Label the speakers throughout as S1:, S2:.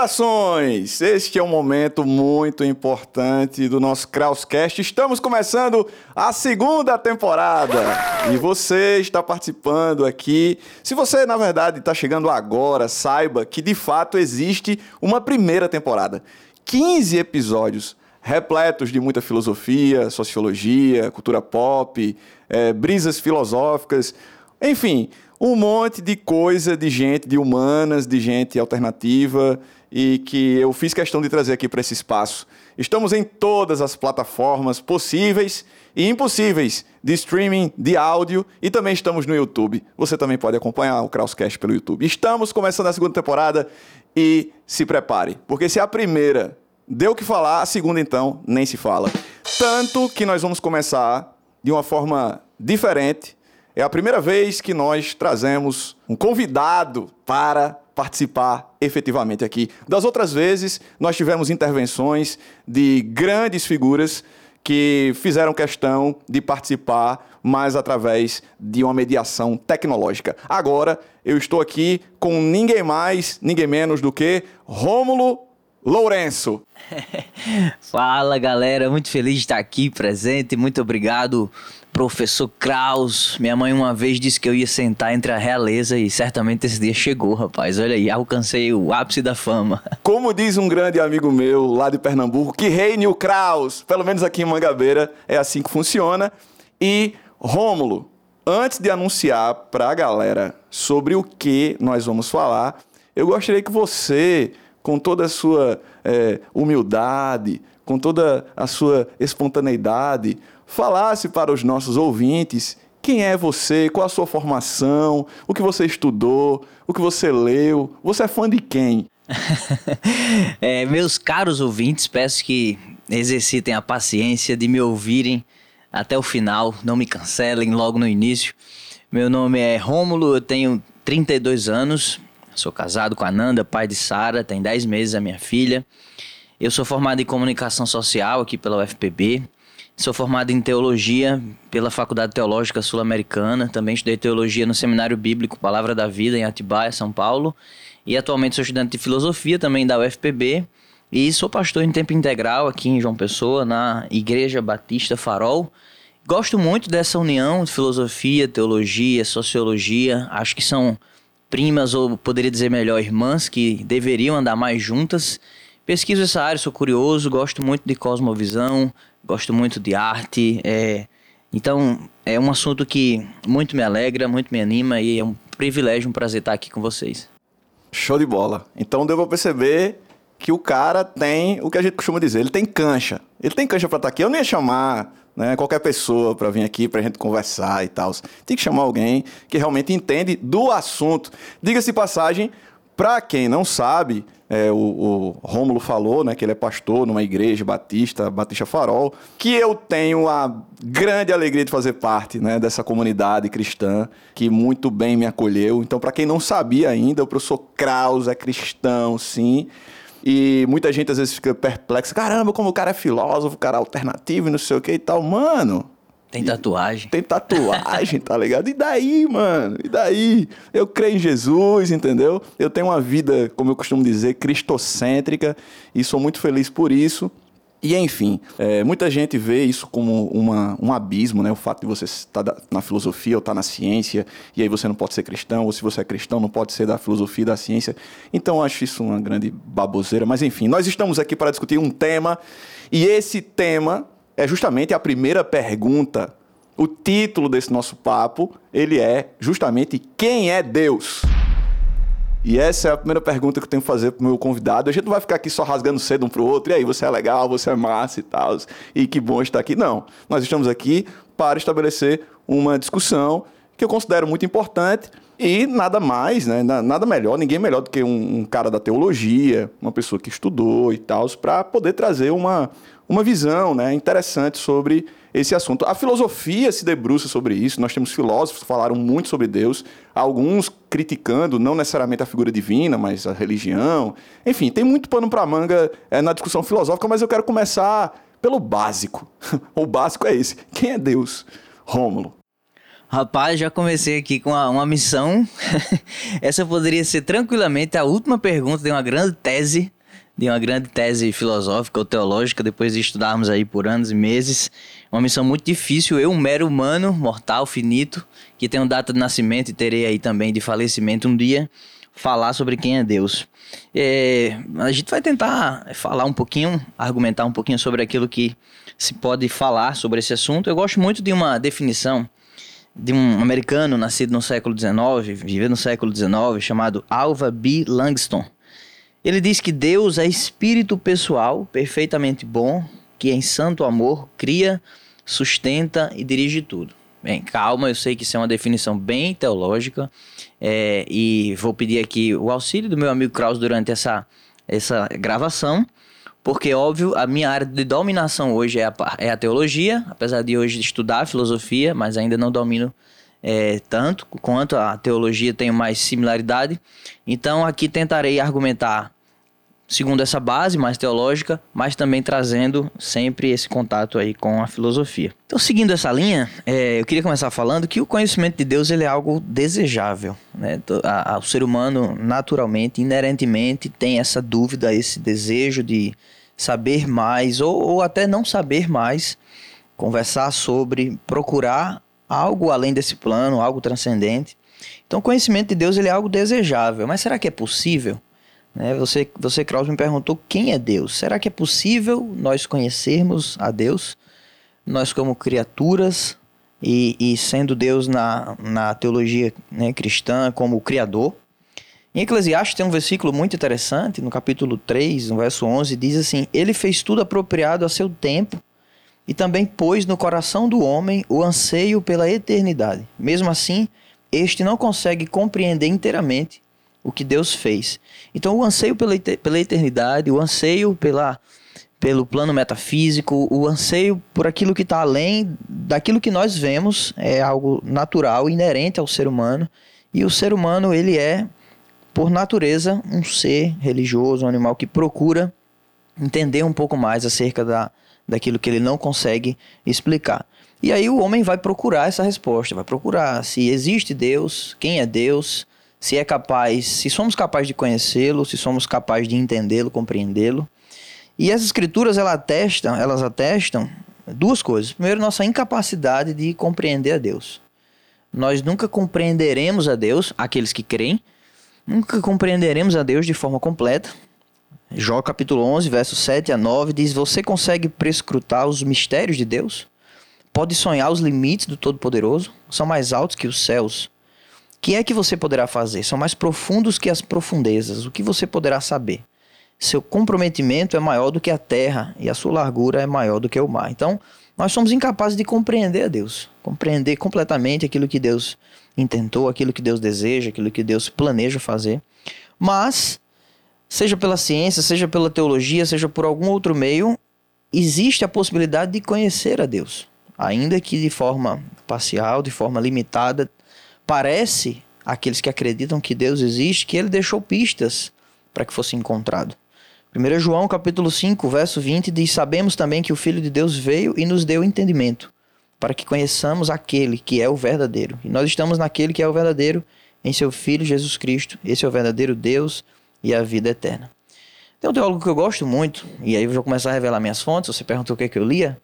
S1: Saudações! Este é um momento muito importante do nosso Krauscast. Estamos começando a segunda temporada e você está participando aqui. Se você, na verdade, está chegando agora, saiba que de fato existe uma primeira temporada. 15 episódios repletos de muita filosofia, sociologia, cultura pop, é, brisas filosóficas, enfim, um monte de coisa de gente, de humanas, de gente alternativa e que eu fiz questão de trazer aqui para esse espaço. Estamos em todas as plataformas possíveis e impossíveis de streaming de áudio e também estamos no YouTube. Você também pode acompanhar o Krauscast pelo YouTube. Estamos começando a segunda temporada e se prepare, porque se a primeira deu o que falar, a segunda então nem se fala. Tanto que nós vamos começar de uma forma diferente é a primeira vez que nós trazemos um convidado para participar efetivamente aqui. Das outras vezes, nós tivemos intervenções de grandes figuras que fizeram questão de participar, mas através de uma mediação tecnológica. Agora, eu estou aqui com ninguém mais, ninguém menos do que Rômulo Lourenço.
S2: Fala, galera, muito feliz de estar aqui presente. Muito obrigado professor Kraus. Minha mãe uma vez disse que eu ia sentar entre a realeza e certamente esse dia chegou, rapaz. Olha aí, alcancei o ápice da fama.
S1: Como diz um grande amigo meu lá de Pernambuco, que reine o Kraus. Pelo menos aqui em Mangabeira é assim que funciona. E Rômulo, antes de anunciar para a galera sobre o que nós vamos falar, eu gostaria que você, com toda a sua é, humildade, com toda a sua espontaneidade, falasse para os nossos ouvintes quem é você, qual a sua formação, o que você estudou, o que você leu, você é fã de quem?
S2: é, meus caros ouvintes, peço que exercitem a paciência de me ouvirem até o final, não me cancelem logo no início. Meu nome é Rômulo, eu tenho 32 anos, sou casado com a Nanda, pai de Sara, tem 10 meses a minha filha. Eu sou formado em comunicação social aqui pela UFPB. Sou formado em teologia pela Faculdade Teológica Sul-Americana. Também estudei teologia no Seminário Bíblico Palavra da Vida em Atibaia, São Paulo. E atualmente sou estudante de filosofia também da UFPB. E sou pastor em tempo integral aqui em João Pessoa, na Igreja Batista Farol. Gosto muito dessa união de filosofia, teologia, sociologia. Acho que são primas, ou poderia dizer melhor, irmãs, que deveriam andar mais juntas. Pesquiso essa área, sou curioso, gosto muito de cosmovisão, gosto muito de arte. É, então, é um assunto que muito me alegra, muito me anima e é um privilégio, um prazer estar aqui com vocês.
S1: Show de bola. Então, devo perceber que o cara tem o que a gente costuma dizer, ele tem cancha. Ele tem cancha para estar aqui. Eu não ia chamar né, qualquer pessoa para vir aqui para a gente conversar e tal. Tem que chamar alguém que realmente entende do assunto. Diga-se passagem, para quem não sabe, é, o, o Rômulo falou, né, que ele é pastor numa igreja batista, Batista Farol, que eu tenho a grande alegria de fazer parte, né, dessa comunidade cristã que muito bem me acolheu. Então, para quem não sabia ainda, o professor Kraus é cristão, sim. E muita gente às vezes fica perplexa, caramba, como o cara é filósofo, o cara é alternativo e não sei o que e tal. Mano,
S2: tem tatuagem.
S1: Tem tatuagem, tá ligado? E daí, mano? E daí? Eu creio em Jesus, entendeu? Eu tenho uma vida, como eu costumo dizer, cristocêntrica e sou muito feliz por isso. E enfim, é, muita gente vê isso como uma, um abismo, né? O fato de você estar na filosofia ou estar na ciência, e aí você não pode ser cristão, ou se você é cristão, não pode ser da filosofia e da ciência. Então eu acho isso uma grande baboseira. Mas enfim, nós estamos aqui para discutir um tema, e esse tema é justamente a primeira pergunta. O título desse nosso papo, ele é justamente quem é Deus? E essa é a primeira pergunta que eu tenho que fazer pro meu convidado. A gente não vai ficar aqui só rasgando cedo um pro outro, e aí, você é legal, você é massa e tal, e que bom estar aqui. Não. Nós estamos aqui para estabelecer uma discussão que eu considero muito importante e nada mais, né? Nada melhor, ninguém melhor do que um, um cara da teologia, uma pessoa que estudou e tal, para poder trazer uma, uma visão né, interessante sobre esse assunto. A filosofia se debruça sobre isso, nós temos filósofos que falaram muito sobre Deus, alguns criticando não necessariamente a figura divina, mas a religião. Enfim, tem muito pano para manga é, na discussão filosófica, mas eu quero começar pelo básico. o básico é esse: quem é Deus? Rômulo.
S2: Rapaz, já comecei aqui com uma, uma missão. Essa poderia ser tranquilamente a última pergunta de uma grande tese, de uma grande tese filosófica ou teológica, depois de estudarmos aí por anos e meses. Uma missão muito difícil. Eu, um mero humano, mortal, finito, que tenho data de nascimento e terei aí também de falecimento um dia, falar sobre quem é Deus. É, a gente vai tentar falar um pouquinho, argumentar um pouquinho sobre aquilo que se pode falar sobre esse assunto. Eu gosto muito de uma definição de um americano nascido no século XIX, vivendo no século XIX, chamado Alva B. Langston. Ele diz que Deus é espírito pessoal, perfeitamente bom, que em santo amor cria, sustenta e dirige tudo. Bem, calma, eu sei que isso é uma definição bem teológica é, e vou pedir aqui o auxílio do meu amigo Kraus durante essa, essa gravação porque, óbvio, a minha área de dominação hoje é a, é a teologia, apesar de hoje estudar filosofia, mas ainda não domino é, tanto quanto a teologia tenho mais similaridade. Então, aqui tentarei argumentar segundo essa base mais teológica, mas também trazendo sempre esse contato aí com a filosofia. Então, seguindo essa linha, é, eu queria começar falando que o conhecimento de Deus ele é algo desejável. Né? A, a, o ser humano, naturalmente, inerentemente, tem essa dúvida, esse desejo de saber mais ou, ou até não saber mais, conversar sobre, procurar algo além desse plano, algo transcendente. Então, o conhecimento de Deus ele é algo desejável, mas será que é possível? Né? Você, você, Kraus, me perguntou quem é Deus. Será que é possível nós conhecermos a Deus? Nós, como criaturas, e, e sendo Deus na, na teologia né, cristã como Criador. Em Eclesiastes tem um versículo muito interessante, no capítulo 3, no verso 11, diz assim: Ele fez tudo apropriado a seu tempo e também pôs no coração do homem o anseio pela eternidade. Mesmo assim, este não consegue compreender inteiramente o que Deus fez. Então, o anseio pela, pela eternidade, o anseio pela, pelo plano metafísico, o anseio por aquilo que está além daquilo que nós vemos é algo natural, inerente ao ser humano. E o ser humano, ele é, por natureza, um ser religioso, um animal que procura entender um pouco mais acerca da, daquilo que ele não consegue explicar. E aí o homem vai procurar essa resposta, vai procurar se existe Deus, quem é Deus, se é capaz, se somos capazes de conhecê-lo, se somos capazes de entendê-lo, compreendê-lo. E as escrituras elas atestam, elas atestam duas coisas. Primeiro, nossa incapacidade de compreender a Deus. Nós nunca compreenderemos a Deus, aqueles que creem, nunca compreenderemos a Deus de forma completa. Jó capítulo 11, versos 7 a 9 diz: Você consegue prescrutar os mistérios de Deus? Pode sonhar os limites do Todo-Poderoso? São mais altos que os céus que é que você poderá fazer? São mais profundos que as profundezas. O que você poderá saber? Seu comprometimento é maior do que a terra e a sua largura é maior do que o mar. Então, nós somos incapazes de compreender a Deus, compreender completamente aquilo que Deus intentou, aquilo que Deus deseja, aquilo que Deus planeja fazer. Mas, seja pela ciência, seja pela teologia, seja por algum outro meio, existe a possibilidade de conhecer a Deus, ainda que de forma parcial, de forma limitada, parece àqueles que acreditam que Deus existe que ele deixou pistas para que fosse encontrado. 1 João capítulo 5, verso 20 diz: Sabemos também que o Filho de Deus veio e nos deu entendimento, para que conheçamos aquele que é o verdadeiro. E nós estamos naquele que é o verdadeiro, em seu Filho Jesus Cristo. Esse é o verdadeiro Deus e a vida eterna. Tem um teólogo que eu gosto muito, e aí eu vou começar a revelar minhas fontes. Você perguntou o que, é que eu lia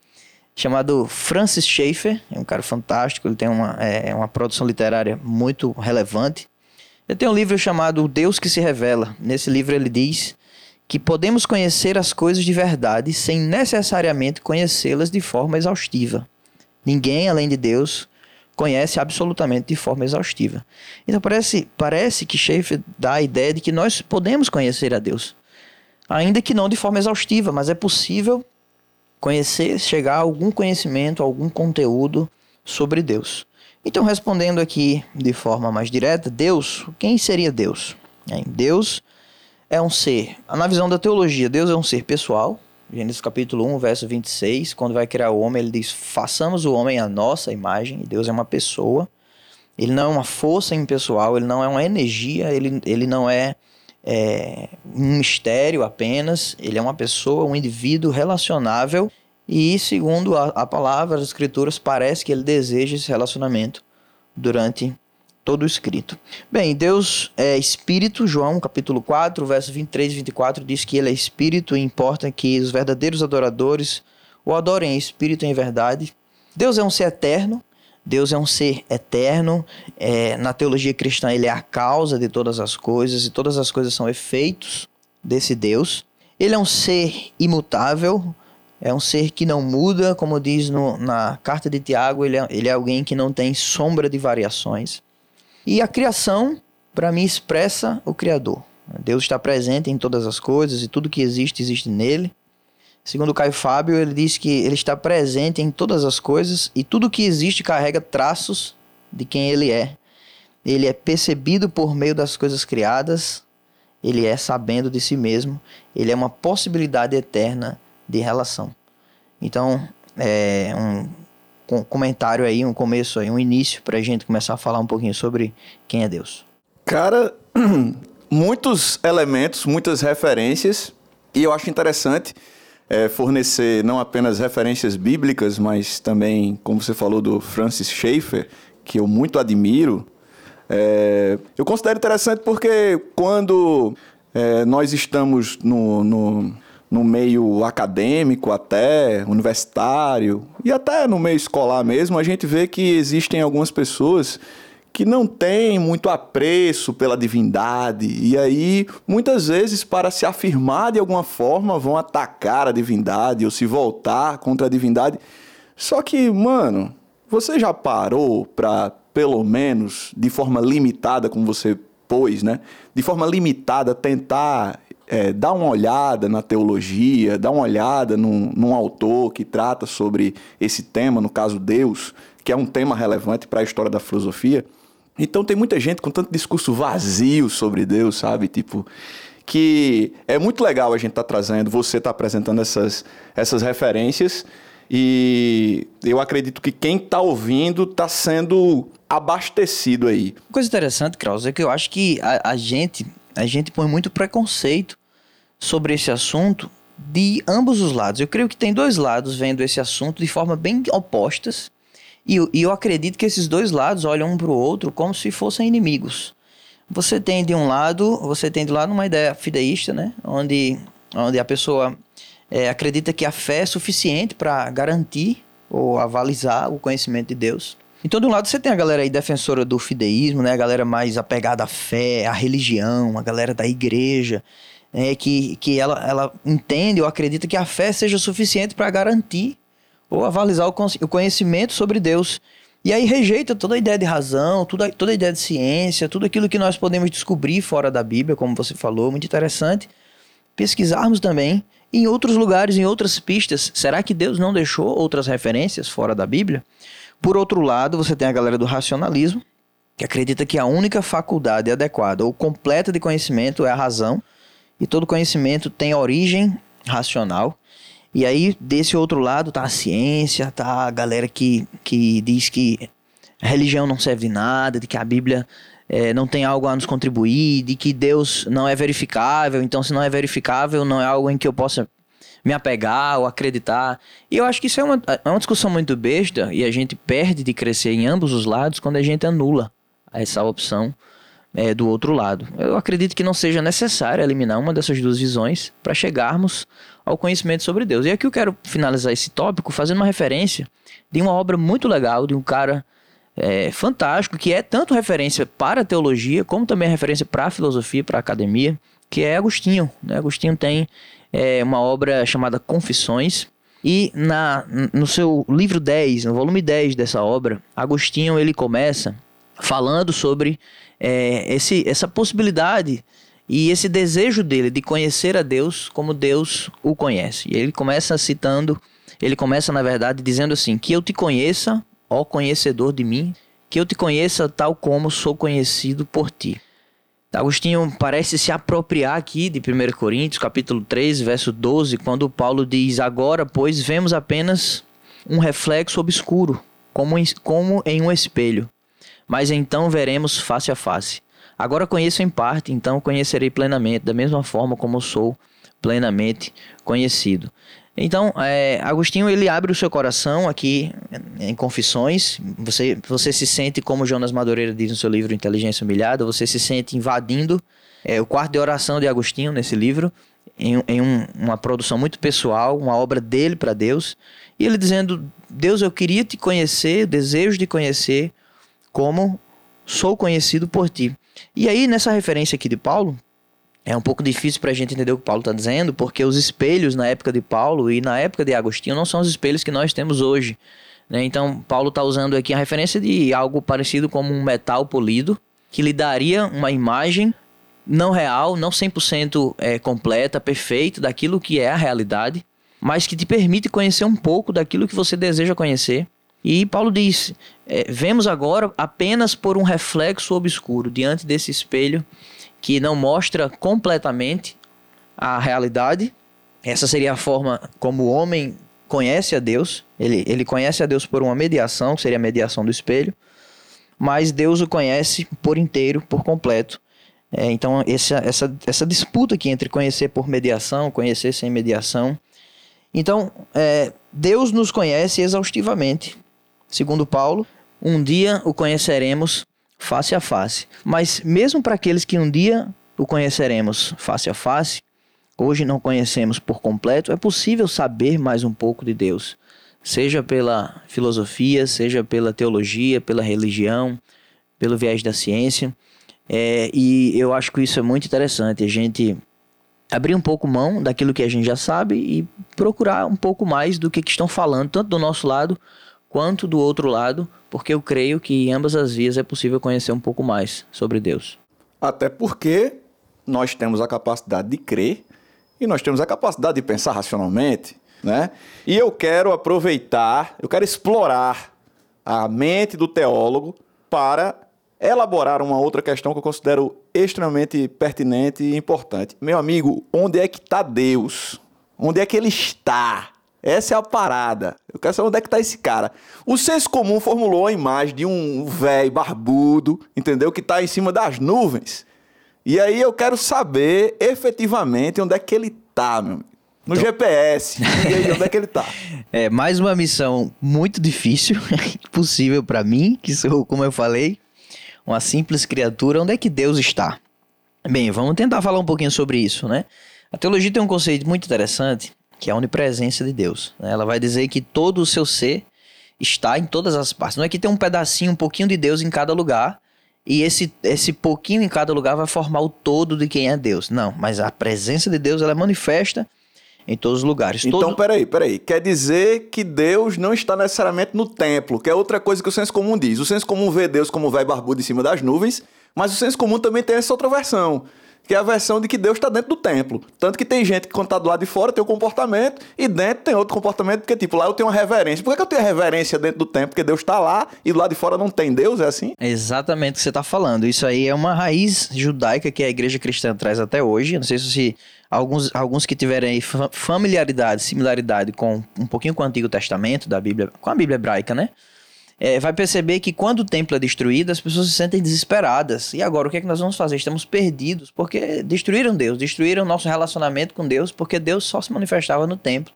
S2: chamado Francis Schaeffer, é um cara fantástico, ele tem uma, é, uma produção literária muito relevante. Ele tem um livro chamado Deus que se Revela. Nesse livro ele diz que podemos conhecer as coisas de verdade sem necessariamente conhecê-las de forma exaustiva. Ninguém, além de Deus, conhece absolutamente de forma exaustiva. Então parece, parece que Schaeffer dá a ideia de que nós podemos conhecer a Deus, ainda que não de forma exaustiva, mas é possível conhecer, chegar a algum conhecimento, algum conteúdo sobre Deus. Então, respondendo aqui de forma mais direta, Deus, quem seria Deus? Deus é um ser, na visão da teologia, Deus é um ser pessoal. Gênesis capítulo 1, verso 26, quando vai criar o homem, ele diz: façamos o homem à nossa imagem. E Deus é uma pessoa. Ele não é uma força impessoal, ele não é uma energia, ele, ele não é é, um mistério apenas, ele é uma pessoa, um indivíduo relacionável e, segundo a, a palavra, as escrituras, parece que ele deseja esse relacionamento durante todo escrito. Bem, Deus é espírito, João capítulo 4, verso 23 e 24 diz que ele é espírito e importa que os verdadeiros adoradores o adorem em espírito e em verdade. Deus é um ser eterno, Deus é um ser eterno. É, na teologia cristã, ele é a causa de todas as coisas e todas as coisas são efeitos desse Deus. Ele é um ser imutável, é um ser que não muda, como diz no, na carta de Tiago, ele é, ele é alguém que não tem sombra de variações. E a criação, para mim, expressa o Criador. Deus está presente em todas as coisas e tudo que existe, existe nele. Segundo Caio Fábio, ele diz que ele está presente em todas as coisas e tudo que existe carrega traços de quem ele é. Ele é percebido por meio das coisas criadas, ele é sabendo de si mesmo, ele é uma possibilidade eterna de relação. Então, é um um comentário aí, um começo aí, um início para a gente começar a falar um pouquinho sobre quem é Deus.
S1: Cara, muitos elementos, muitas referências, e eu acho interessante é, fornecer não apenas referências bíblicas, mas também, como você falou, do Francis Schaeffer, que eu muito admiro. É, eu considero interessante porque quando é, nós estamos no, no no meio acadêmico até, universitário e até no meio escolar mesmo, a gente vê que existem algumas pessoas que não têm muito apreço pela divindade e aí muitas vezes para se afirmar de alguma forma vão atacar a divindade ou se voltar contra a divindade. Só que, mano, você já parou para pelo menos de forma limitada, como você pôs, né? De forma limitada tentar é, dá uma olhada na teologia, dá uma olhada num, num autor que trata sobre esse tema, no caso Deus, que é um tema relevante para a história da filosofia. Então tem muita gente com tanto discurso vazio sobre Deus, sabe? Tipo, que é muito legal a gente estar tá trazendo, você está apresentando essas, essas referências. E eu acredito que quem está ouvindo está sendo abastecido aí.
S2: Coisa interessante, Kraus, é que eu acho que a, a gente a gente põe muito preconceito sobre esse assunto de ambos os lados. Eu creio que tem dois lados vendo esse assunto de forma bem opostas. E, e eu acredito que esses dois lados olham um para o outro como se fossem inimigos. Você tem de um lado, você tem de lado uma ideia fideísta, né? Onde, onde a pessoa é, acredita que a fé é suficiente para garantir ou avalizar o conhecimento de Deus. Então, de um lado, você tem a galera aí defensora do fideísmo, né? A galera mais apegada à fé, à religião, a galera da igreja, é, que, que ela, ela entende ou acredita que a fé seja suficiente para garantir ou avalizar o conhecimento sobre Deus. E aí rejeita toda a ideia de razão, toda, toda a ideia de ciência, tudo aquilo que nós podemos descobrir fora da Bíblia, como você falou, muito interessante. Pesquisarmos também em outros lugares, em outras pistas. Será que Deus não deixou outras referências fora da Bíblia? Por outro lado, você tem a galera do racionalismo, que acredita que a única faculdade adequada ou completa de conhecimento é a razão, e todo conhecimento tem origem racional. E aí, desse outro lado, tá a ciência, tá a galera que, que diz que a religião não serve de nada, de que a Bíblia é, não tem algo a nos contribuir, de que Deus não é verificável, então se não é verificável, não é algo em que eu possa me apegar ou acreditar. E eu acho que isso é uma, é uma discussão muito besta e a gente perde de crescer em ambos os lados quando a gente anula essa opção é, do outro lado. Eu acredito que não seja necessário eliminar uma dessas duas visões para chegarmos ao conhecimento sobre Deus. E aqui eu quero finalizar esse tópico fazendo uma referência de uma obra muito legal de um cara é, fantástico que é tanto referência para a teologia como também referência para a filosofia, para a academia, que é Agostinho. Né? Agostinho tem é uma obra chamada Confissões. E na, no seu livro 10, no volume 10 dessa obra, Agostinho ele começa falando sobre é, esse, essa possibilidade e esse desejo dele de conhecer a Deus como Deus o conhece. E ele começa citando, ele começa na verdade dizendo assim: Que eu te conheça, ó conhecedor de mim, que eu te conheça tal como sou conhecido por ti. Agostinho parece se apropriar aqui de 1 Coríntios, capítulo 3, verso 12, quando Paulo diz: Agora, pois, vemos apenas um reflexo obscuro, como em, como em um espelho, mas então veremos face a face. Agora conheço em parte, então conhecerei plenamente, da mesma forma como sou plenamente conhecido. Então, é, Agostinho ele abre o seu coração aqui em Confissões. Você, você se sente, como Jonas Madureira diz no seu livro Inteligência Humilhada, você se sente invadindo é, o quarto de oração de Agostinho nesse livro, em, em um, uma produção muito pessoal, uma obra dele para Deus. E ele dizendo: Deus, eu queria te conhecer, desejo de conhecer como sou conhecido por ti. E aí, nessa referência aqui de Paulo, é um pouco difícil para a gente entender o que Paulo está dizendo, porque os espelhos na época de Paulo e na época de Agostinho não são os espelhos que nós temos hoje. Né? Então, Paulo está usando aqui a referência de algo parecido como um metal polido, que lhe daria uma imagem não real, não 100% é, completa, perfeita daquilo que é a realidade, mas que te permite conhecer um pouco daquilo que você deseja conhecer. E Paulo diz: é, vemos agora apenas por um reflexo obscuro diante desse espelho que não mostra completamente a realidade. Essa seria a forma como o homem conhece a Deus. Ele, ele conhece a Deus por uma mediação, que seria a mediação do espelho. Mas Deus o conhece por inteiro, por completo. É, então, essa, essa, essa disputa aqui entre conhecer por mediação, conhecer sem mediação. Então, é, Deus nos conhece exaustivamente. Segundo Paulo, um dia o conheceremos face a face. Mas mesmo para aqueles que um dia o conheceremos face a face, hoje não conhecemos por completo, é possível saber mais um pouco de Deus, seja pela filosofia, seja pela teologia, pela religião, pelo viés da ciência. É, e eu acho que isso é muito interessante, a gente abrir um pouco mão daquilo que a gente já sabe e procurar um pouco mais do que, que estão falando, tanto do nosso lado quanto do outro lado, porque eu creio que em ambas as vias é possível conhecer um pouco mais sobre Deus.
S1: Até porque nós temos a capacidade de crer e nós temos a capacidade de pensar racionalmente, né? E eu quero aproveitar, eu quero explorar a mente do teólogo para elaborar uma outra questão que eu considero extremamente pertinente e importante. Meu amigo, onde é que está Deus? Onde é que ele está? Essa é a parada. Eu quero saber onde é que tá esse cara. O senso comum formulou a imagem de um velho barbudo, entendeu? Que tá em cima das nuvens. E aí eu quero saber efetivamente onde é que ele tá, meu amigo. No então... GPS. E aí, onde é que ele tá?
S2: É, mais uma missão muito difícil, possível para mim, que sou, como eu falei, uma simples criatura. Onde é que Deus está? Bem, vamos tentar falar um pouquinho sobre isso, né? A teologia tem um conceito muito interessante que é a onipresença de Deus. Né? Ela vai dizer que todo o seu ser está em todas as partes. Não é que tem um pedacinho, um pouquinho de Deus em cada lugar, e esse, esse pouquinho em cada lugar vai formar o todo de quem é Deus. Não, mas a presença de Deus ela é manifesta em todos os lugares.
S1: Então,
S2: Todo...
S1: peraí, peraí. Quer dizer que Deus não está necessariamente no templo, que é outra coisa que o senso comum diz. O senso comum vê Deus como vai barbudo em cima das nuvens, mas o senso comum também tem essa outra versão que é a versão de que Deus está dentro do templo. Tanto que tem gente que, quando está do lado de fora, tem um comportamento, e dentro tem outro comportamento, porque, tipo, lá eu tenho uma reverência. Por que, que eu tenho reverência dentro do templo? Porque Deus está lá e do lado de fora não tem Deus, é assim?
S2: É exatamente o que você está falando. Isso aí é uma raiz judaica que a igreja cristã traz até hoje. Não sei se alguns, alguns que tiverem familiaridade, similaridade com um pouquinho com o Antigo Testamento da Bíblia, com a Bíblia hebraica, né? É, vai perceber que quando o templo é destruído, as pessoas se sentem desesperadas. E agora, o que é que nós vamos fazer? Estamos perdidos, porque destruíram Deus, destruíram nosso relacionamento com Deus, porque Deus só se manifestava no templo.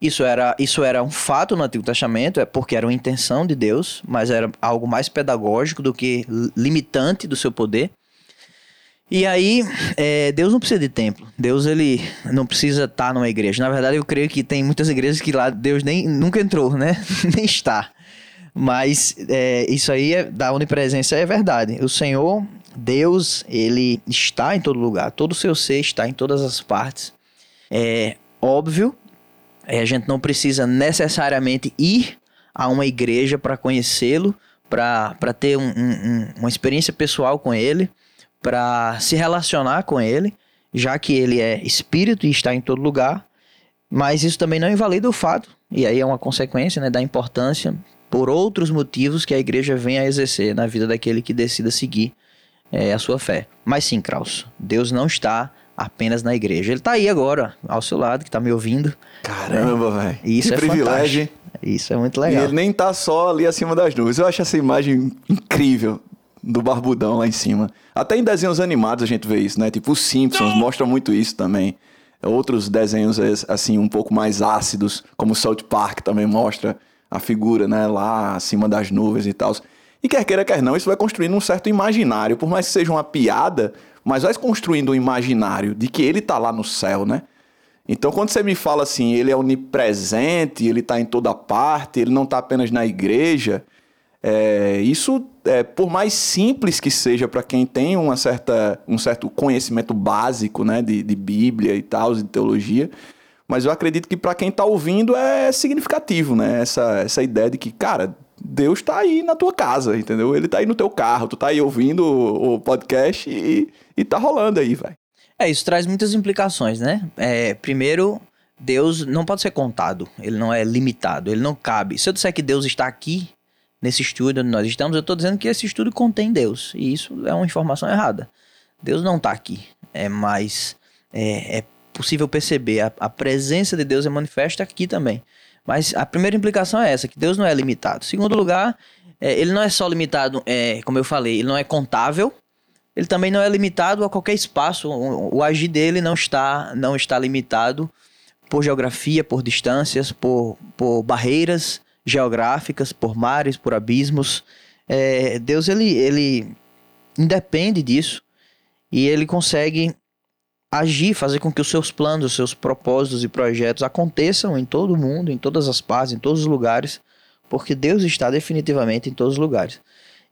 S2: Isso era, isso era um fato no Antigo Testamento, é porque era uma intenção de Deus, mas era algo mais pedagógico do que limitante do seu poder. E aí, é, Deus não precisa de templo. Deus ele não precisa estar numa igreja. Na verdade, eu creio que tem muitas igrejas que lá Deus nem nunca entrou, né? nem está. Mas é, isso aí é, da onipresença é verdade. O Senhor, Deus, ele está em todo lugar. Todo o seu ser está em todas as partes. É óbvio, é, a gente não precisa necessariamente ir a uma igreja para conhecê-lo, para ter um, um, uma experiência pessoal com ele, para se relacionar com ele, já que ele é espírito e está em todo lugar. Mas isso também não invalida o fato, e aí é uma consequência né, da importância por outros motivos que a igreja vem a exercer na vida daquele que decida seguir é, a sua fé. Mas sim, Kraus, Deus não está apenas na igreja. Ele está aí agora, ao seu lado, que está me ouvindo.
S1: Caramba, velho.
S2: Isso
S1: que
S2: é
S1: privilégio.
S2: Fantástico. Isso é muito legal.
S1: E ele nem está só ali acima das nuvens. Eu acho essa imagem incrível do barbudão lá em cima. Até em desenhos animados a gente vê isso, né? Tipo, os Simpsons mostra muito isso também. outros desenhos assim um pouco mais ácidos, como South Park também mostra a figura, né, lá acima das nuvens e tal. E quer queira, quer não, isso vai construindo um certo imaginário, por mais que seja uma piada, mas vai construindo um imaginário de que ele tá lá no céu, né? Então, quando você me fala assim, ele é onipresente, ele está em toda parte, ele não está apenas na igreja, é, isso, é, por mais simples que seja para quem tem uma certa, um certo conhecimento básico né, de, de Bíblia e tal, de teologia, mas eu acredito que para quem está ouvindo é significativo, né? Essa, essa ideia de que, cara, Deus está aí na tua casa, entendeu? Ele está aí no teu carro, tu está aí ouvindo o, o podcast e, e tá rolando aí, velho.
S2: É, isso traz muitas implicações, né? É, primeiro, Deus não pode ser contado, ele não é limitado, ele não cabe. Se eu disser que Deus está aqui, nesse estúdio onde nós estamos, eu estou dizendo que esse estúdio contém Deus, e isso é uma informação errada. Deus não está aqui, é mais. É, é possível perceber, a, a, presença de Deus é manifesta aqui também. Mas a primeira implicação é essa, que Deus não é limitado. Segundo lugar, é, ele não é só limitado, é, como eu falei, ele não é contável, ele também não é limitado a qualquer espaço. O, o agir dele não está, não está limitado por geografia, por distâncias, por, por barreiras geográficas, por mares, por abismos. É, Deus ele, ele independe disso e ele consegue agir, fazer com que os seus planos, os seus propósitos e projetos aconteçam em todo o mundo, em todas as partes, em todos os lugares, porque Deus está definitivamente em todos os lugares.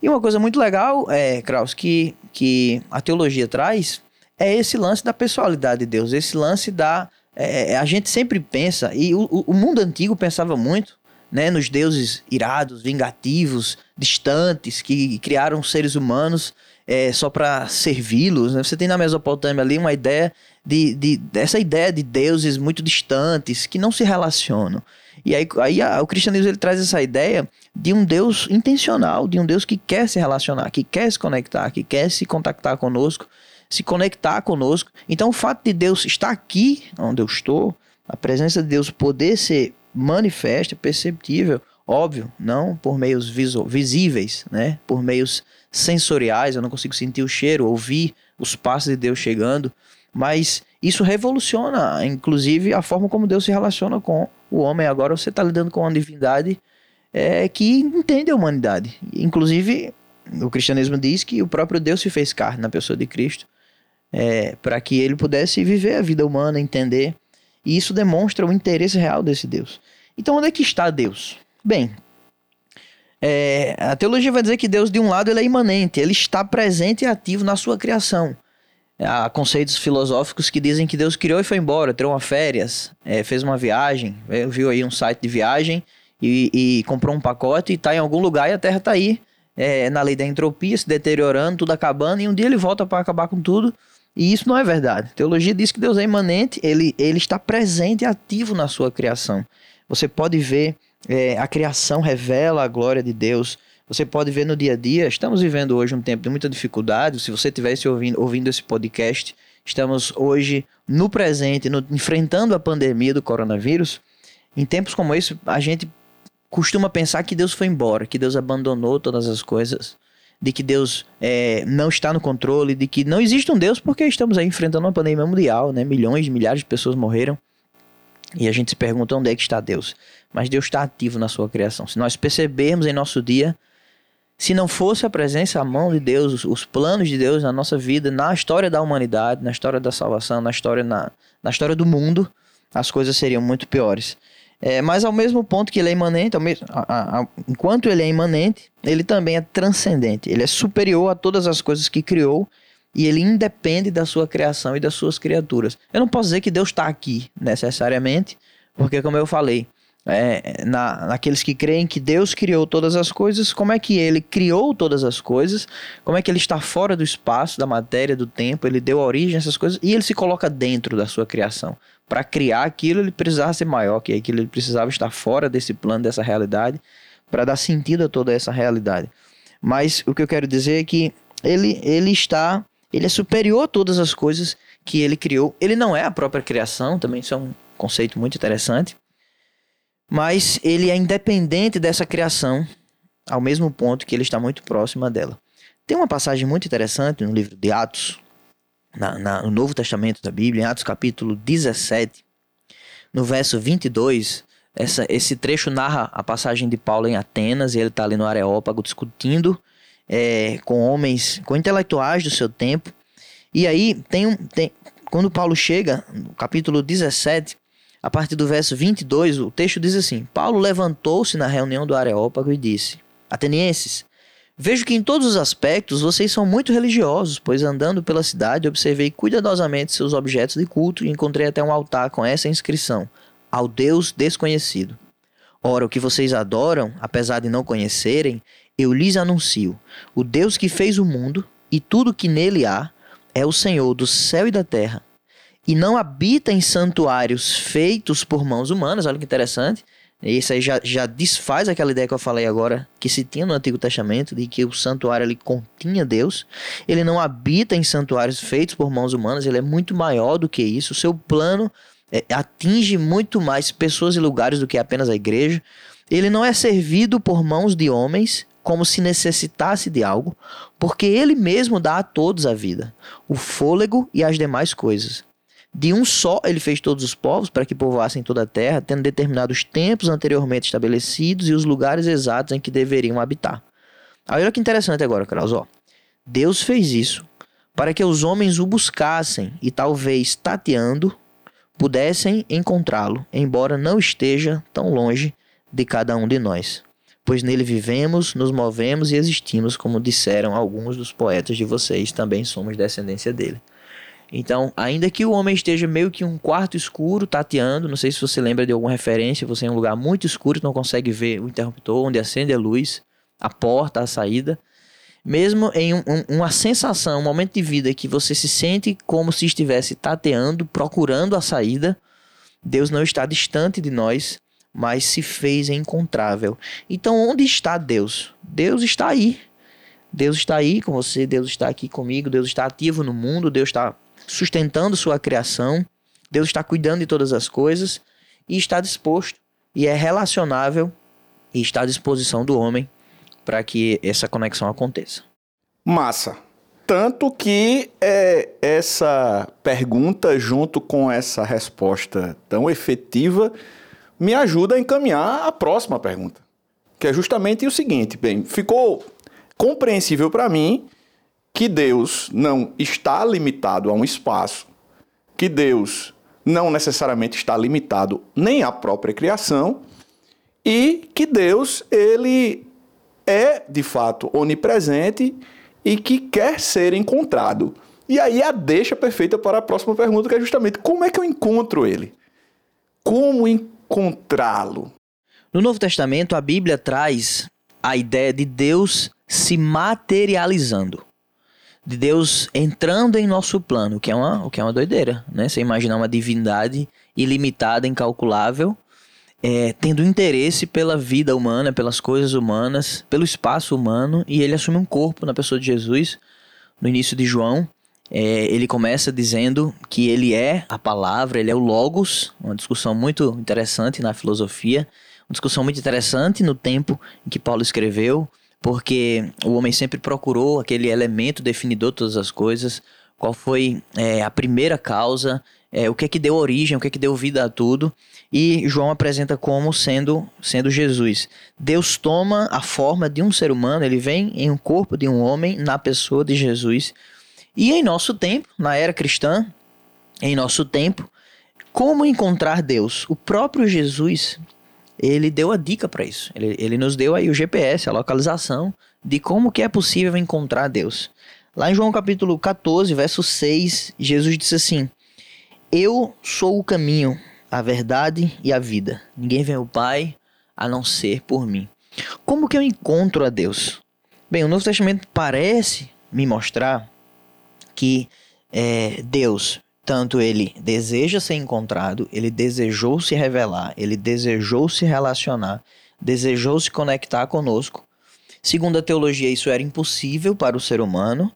S2: E uma coisa muito legal, é, Kraus, que, que a teologia traz é esse lance da pessoalidade de Deus, esse lance da. É, é, a gente sempre pensa, e o, o mundo antigo pensava muito, né, nos deuses irados, vingativos, distantes, que criaram seres humanos é, só para servi-los. Né? Você tem na Mesopotâmia ali uma ideia de, de, dessa ideia de deuses muito distantes que não se relacionam. E aí, aí a, o cristianismo ele traz essa ideia de um Deus intencional, de um Deus que quer se relacionar, que quer se conectar, que quer se contactar conosco, se conectar conosco. Então, o fato de Deus estar aqui onde eu estou, a presença de Deus poder ser manifesta, perceptível, óbvio, não por meios visíveis, né? Por meios sensoriais, eu não consigo sentir o cheiro, ouvir os passos de Deus chegando, mas isso revoluciona, inclusive, a forma como Deus se relaciona com o homem. Agora você está lidando com uma divindade é, que entende a humanidade. Inclusive, o cristianismo diz que o próprio Deus se fez carne na pessoa de Cristo é, para que ele pudesse viver a vida humana, entender. E isso demonstra o interesse real desse Deus. Então, onde é que está Deus? Bem, é, a teologia vai dizer que Deus, de um lado, ele é imanente, ele está presente e ativo na sua criação. Há conceitos filosóficos que dizem que Deus criou e foi embora, tirou uma férias, é, fez uma viagem, é, viu aí um site de viagem e, e, comprou um pacote e está em algum lugar e a Terra está aí, é, na lei da entropia, se deteriorando, tudo acabando, e um dia ele volta para acabar com tudo. E isso não é verdade. A teologia diz que Deus é imanente, ele, ele está presente e ativo na sua criação. Você pode ver, é, a criação revela a glória de Deus. Você pode ver no dia a dia, estamos vivendo hoje um tempo de muita dificuldade. Se você estivesse ouvindo, ouvindo esse podcast, estamos hoje no presente, no, enfrentando a pandemia do coronavírus. Em tempos como esse, a gente costuma pensar que Deus foi embora, que Deus abandonou todas as coisas, de que Deus é, não está no controle, de que não existe um Deus porque estamos aí enfrentando uma pandemia mundial, né? Milhões, milhares de pessoas morreram. E a gente se pergunta onde é que está Deus. Mas Deus está ativo na sua criação. Se nós percebermos em nosso dia se não fosse a presença, a mão de Deus, os, os, planos de Deus na nossa vida, na história da humanidade, na história da salvação, na história, na, na história do mundo, as coisas seriam muito piores. É, mas ao mesmo ponto que ele é imanente, mesmo, a, a, enquanto ele é imanente, ele também é transcendente. Ele é superior a todas as coisas que criou e ele independe da sua criação e das suas criaturas. Eu não posso dizer que Deus está aqui necessariamente, porque como eu falei, é, na, naqueles que creem que Deus criou todas as coisas, como é que ele criou todas as coisas, como é que ele está fora do espaço, da matéria, do tempo, ele deu origem a essas coisas e ele se coloca dentro da sua criação. Para criar aquilo, ele precisava ser maior que aquilo, ele precisava estar fora desse plano, dessa realidade, para dar sentido a toda essa realidade. Mas o que eu quero dizer é que ele, ele está, ele é superior a todas as coisas que ele criou. Ele não é a própria criação, também isso é um conceito muito interessante mas ele é independente dessa criação, ao mesmo ponto que ele está muito próximo dela. Tem uma passagem muito interessante no livro de Atos, na, na, no Novo Testamento da Bíblia, em Atos capítulo 17, no verso 22, essa, esse trecho narra a passagem de Paulo em Atenas, e ele está ali no Areópago discutindo é, com homens, com intelectuais do seu tempo. E aí, tem um, tem, quando Paulo chega, no capítulo 17, a partir do verso 22, o texto diz assim: Paulo levantou-se na reunião do Areópago e disse: Atenienses, vejo que em todos os aspectos vocês são muito religiosos, pois andando pela cidade observei cuidadosamente seus objetos de culto e encontrei até um altar com essa inscrição: Ao Deus desconhecido. Ora, o que vocês adoram, apesar de não conhecerem, eu lhes anuncio: o Deus que fez o mundo e tudo que nele há é o Senhor do céu e da terra e não habita em santuários feitos por mãos humanas. Olha que interessante. Isso aí já, já desfaz aquela ideia que eu falei agora, que se tinha no Antigo Testamento, de que o santuário ali continha Deus. Ele não habita em santuários feitos por mãos humanas, ele é muito maior do que isso. O seu plano é, atinge muito mais pessoas e lugares do que apenas a igreja. Ele não é servido por mãos de homens, como se necessitasse de algo, porque ele mesmo dá a todos a vida, o fôlego e as demais coisas. De um só ele fez todos os povos para que povoassem toda a terra, tendo determinado os tempos anteriormente estabelecidos e os lugares exatos em que deveriam habitar. Aí olha que interessante agora, Kraus, ó. Deus fez isso para que os homens o buscassem e talvez tateando pudessem encontrá-lo, embora não esteja tão longe de cada um de nós. Pois nele vivemos, nos movemos e existimos, como disseram alguns dos poetas de vocês, também somos descendência dele. Então, ainda que o homem esteja meio que um quarto escuro, tateando, não sei se você lembra de alguma referência, você é em um lugar muito escuro, não consegue ver o interruptor, onde acende a luz, a porta, a saída. Mesmo em um, um, uma sensação, um momento de vida que você se sente como se estivesse tateando, procurando a saída, Deus não está distante de nós, mas se fez encontrável. Então, onde está Deus? Deus está aí. Deus está aí com você, Deus está aqui comigo, Deus está ativo no mundo, Deus está sustentando sua criação, Deus está cuidando de todas as coisas e está disposto e é relacionável e está à disposição do homem para que essa conexão aconteça.
S1: Massa. Tanto que é, essa pergunta, junto com essa resposta tão efetiva, me ajuda a encaminhar a próxima pergunta. Que é justamente o seguinte: bem, ficou compreensível para mim que Deus não está limitado a um espaço, que Deus não necessariamente está limitado nem à própria criação e que Deus ele é de fato onipresente e que quer ser encontrado. E aí a deixa perfeita para a próxima pergunta que é justamente como é que eu encontro ele? Como encontrá-lo?
S2: No Novo Testamento a Bíblia traz a ideia de Deus se materializando de Deus entrando em nosso plano, o que é uma, o que é uma doideira, né? Você imaginar uma divindade ilimitada, incalculável, é, tendo interesse pela vida humana, pelas coisas humanas, pelo espaço humano, e ele assume um corpo na pessoa de Jesus. No início de João, é, ele começa dizendo que ele é a palavra, ele é o Logos, uma discussão muito interessante na filosofia, uma discussão muito interessante no tempo em que Paulo escreveu porque o homem sempre procurou aquele elemento definidor de todas as coisas, qual foi é, a primeira causa, é, o que é que deu origem, o que é que deu vida a tudo, e João apresenta como sendo, sendo Jesus. Deus toma a forma de um ser humano, ele vem em um corpo de um homem, na pessoa de Jesus, e em nosso tempo, na era cristã, em nosso tempo, como encontrar Deus? O próprio Jesus ele deu a dica para isso. Ele, ele nos deu aí o GPS, a localização de como que é possível encontrar Deus. Lá em João capítulo 14, verso 6, Jesus disse assim: Eu sou o caminho, a verdade e a vida. Ninguém vem ao Pai a não ser por mim. Como que eu encontro a Deus? Bem, o Novo Testamento parece me mostrar que é, Deus tanto ele deseja ser encontrado, ele desejou se revelar, ele desejou se relacionar, desejou se conectar conosco. Segundo a teologia, isso era impossível para o ser humano,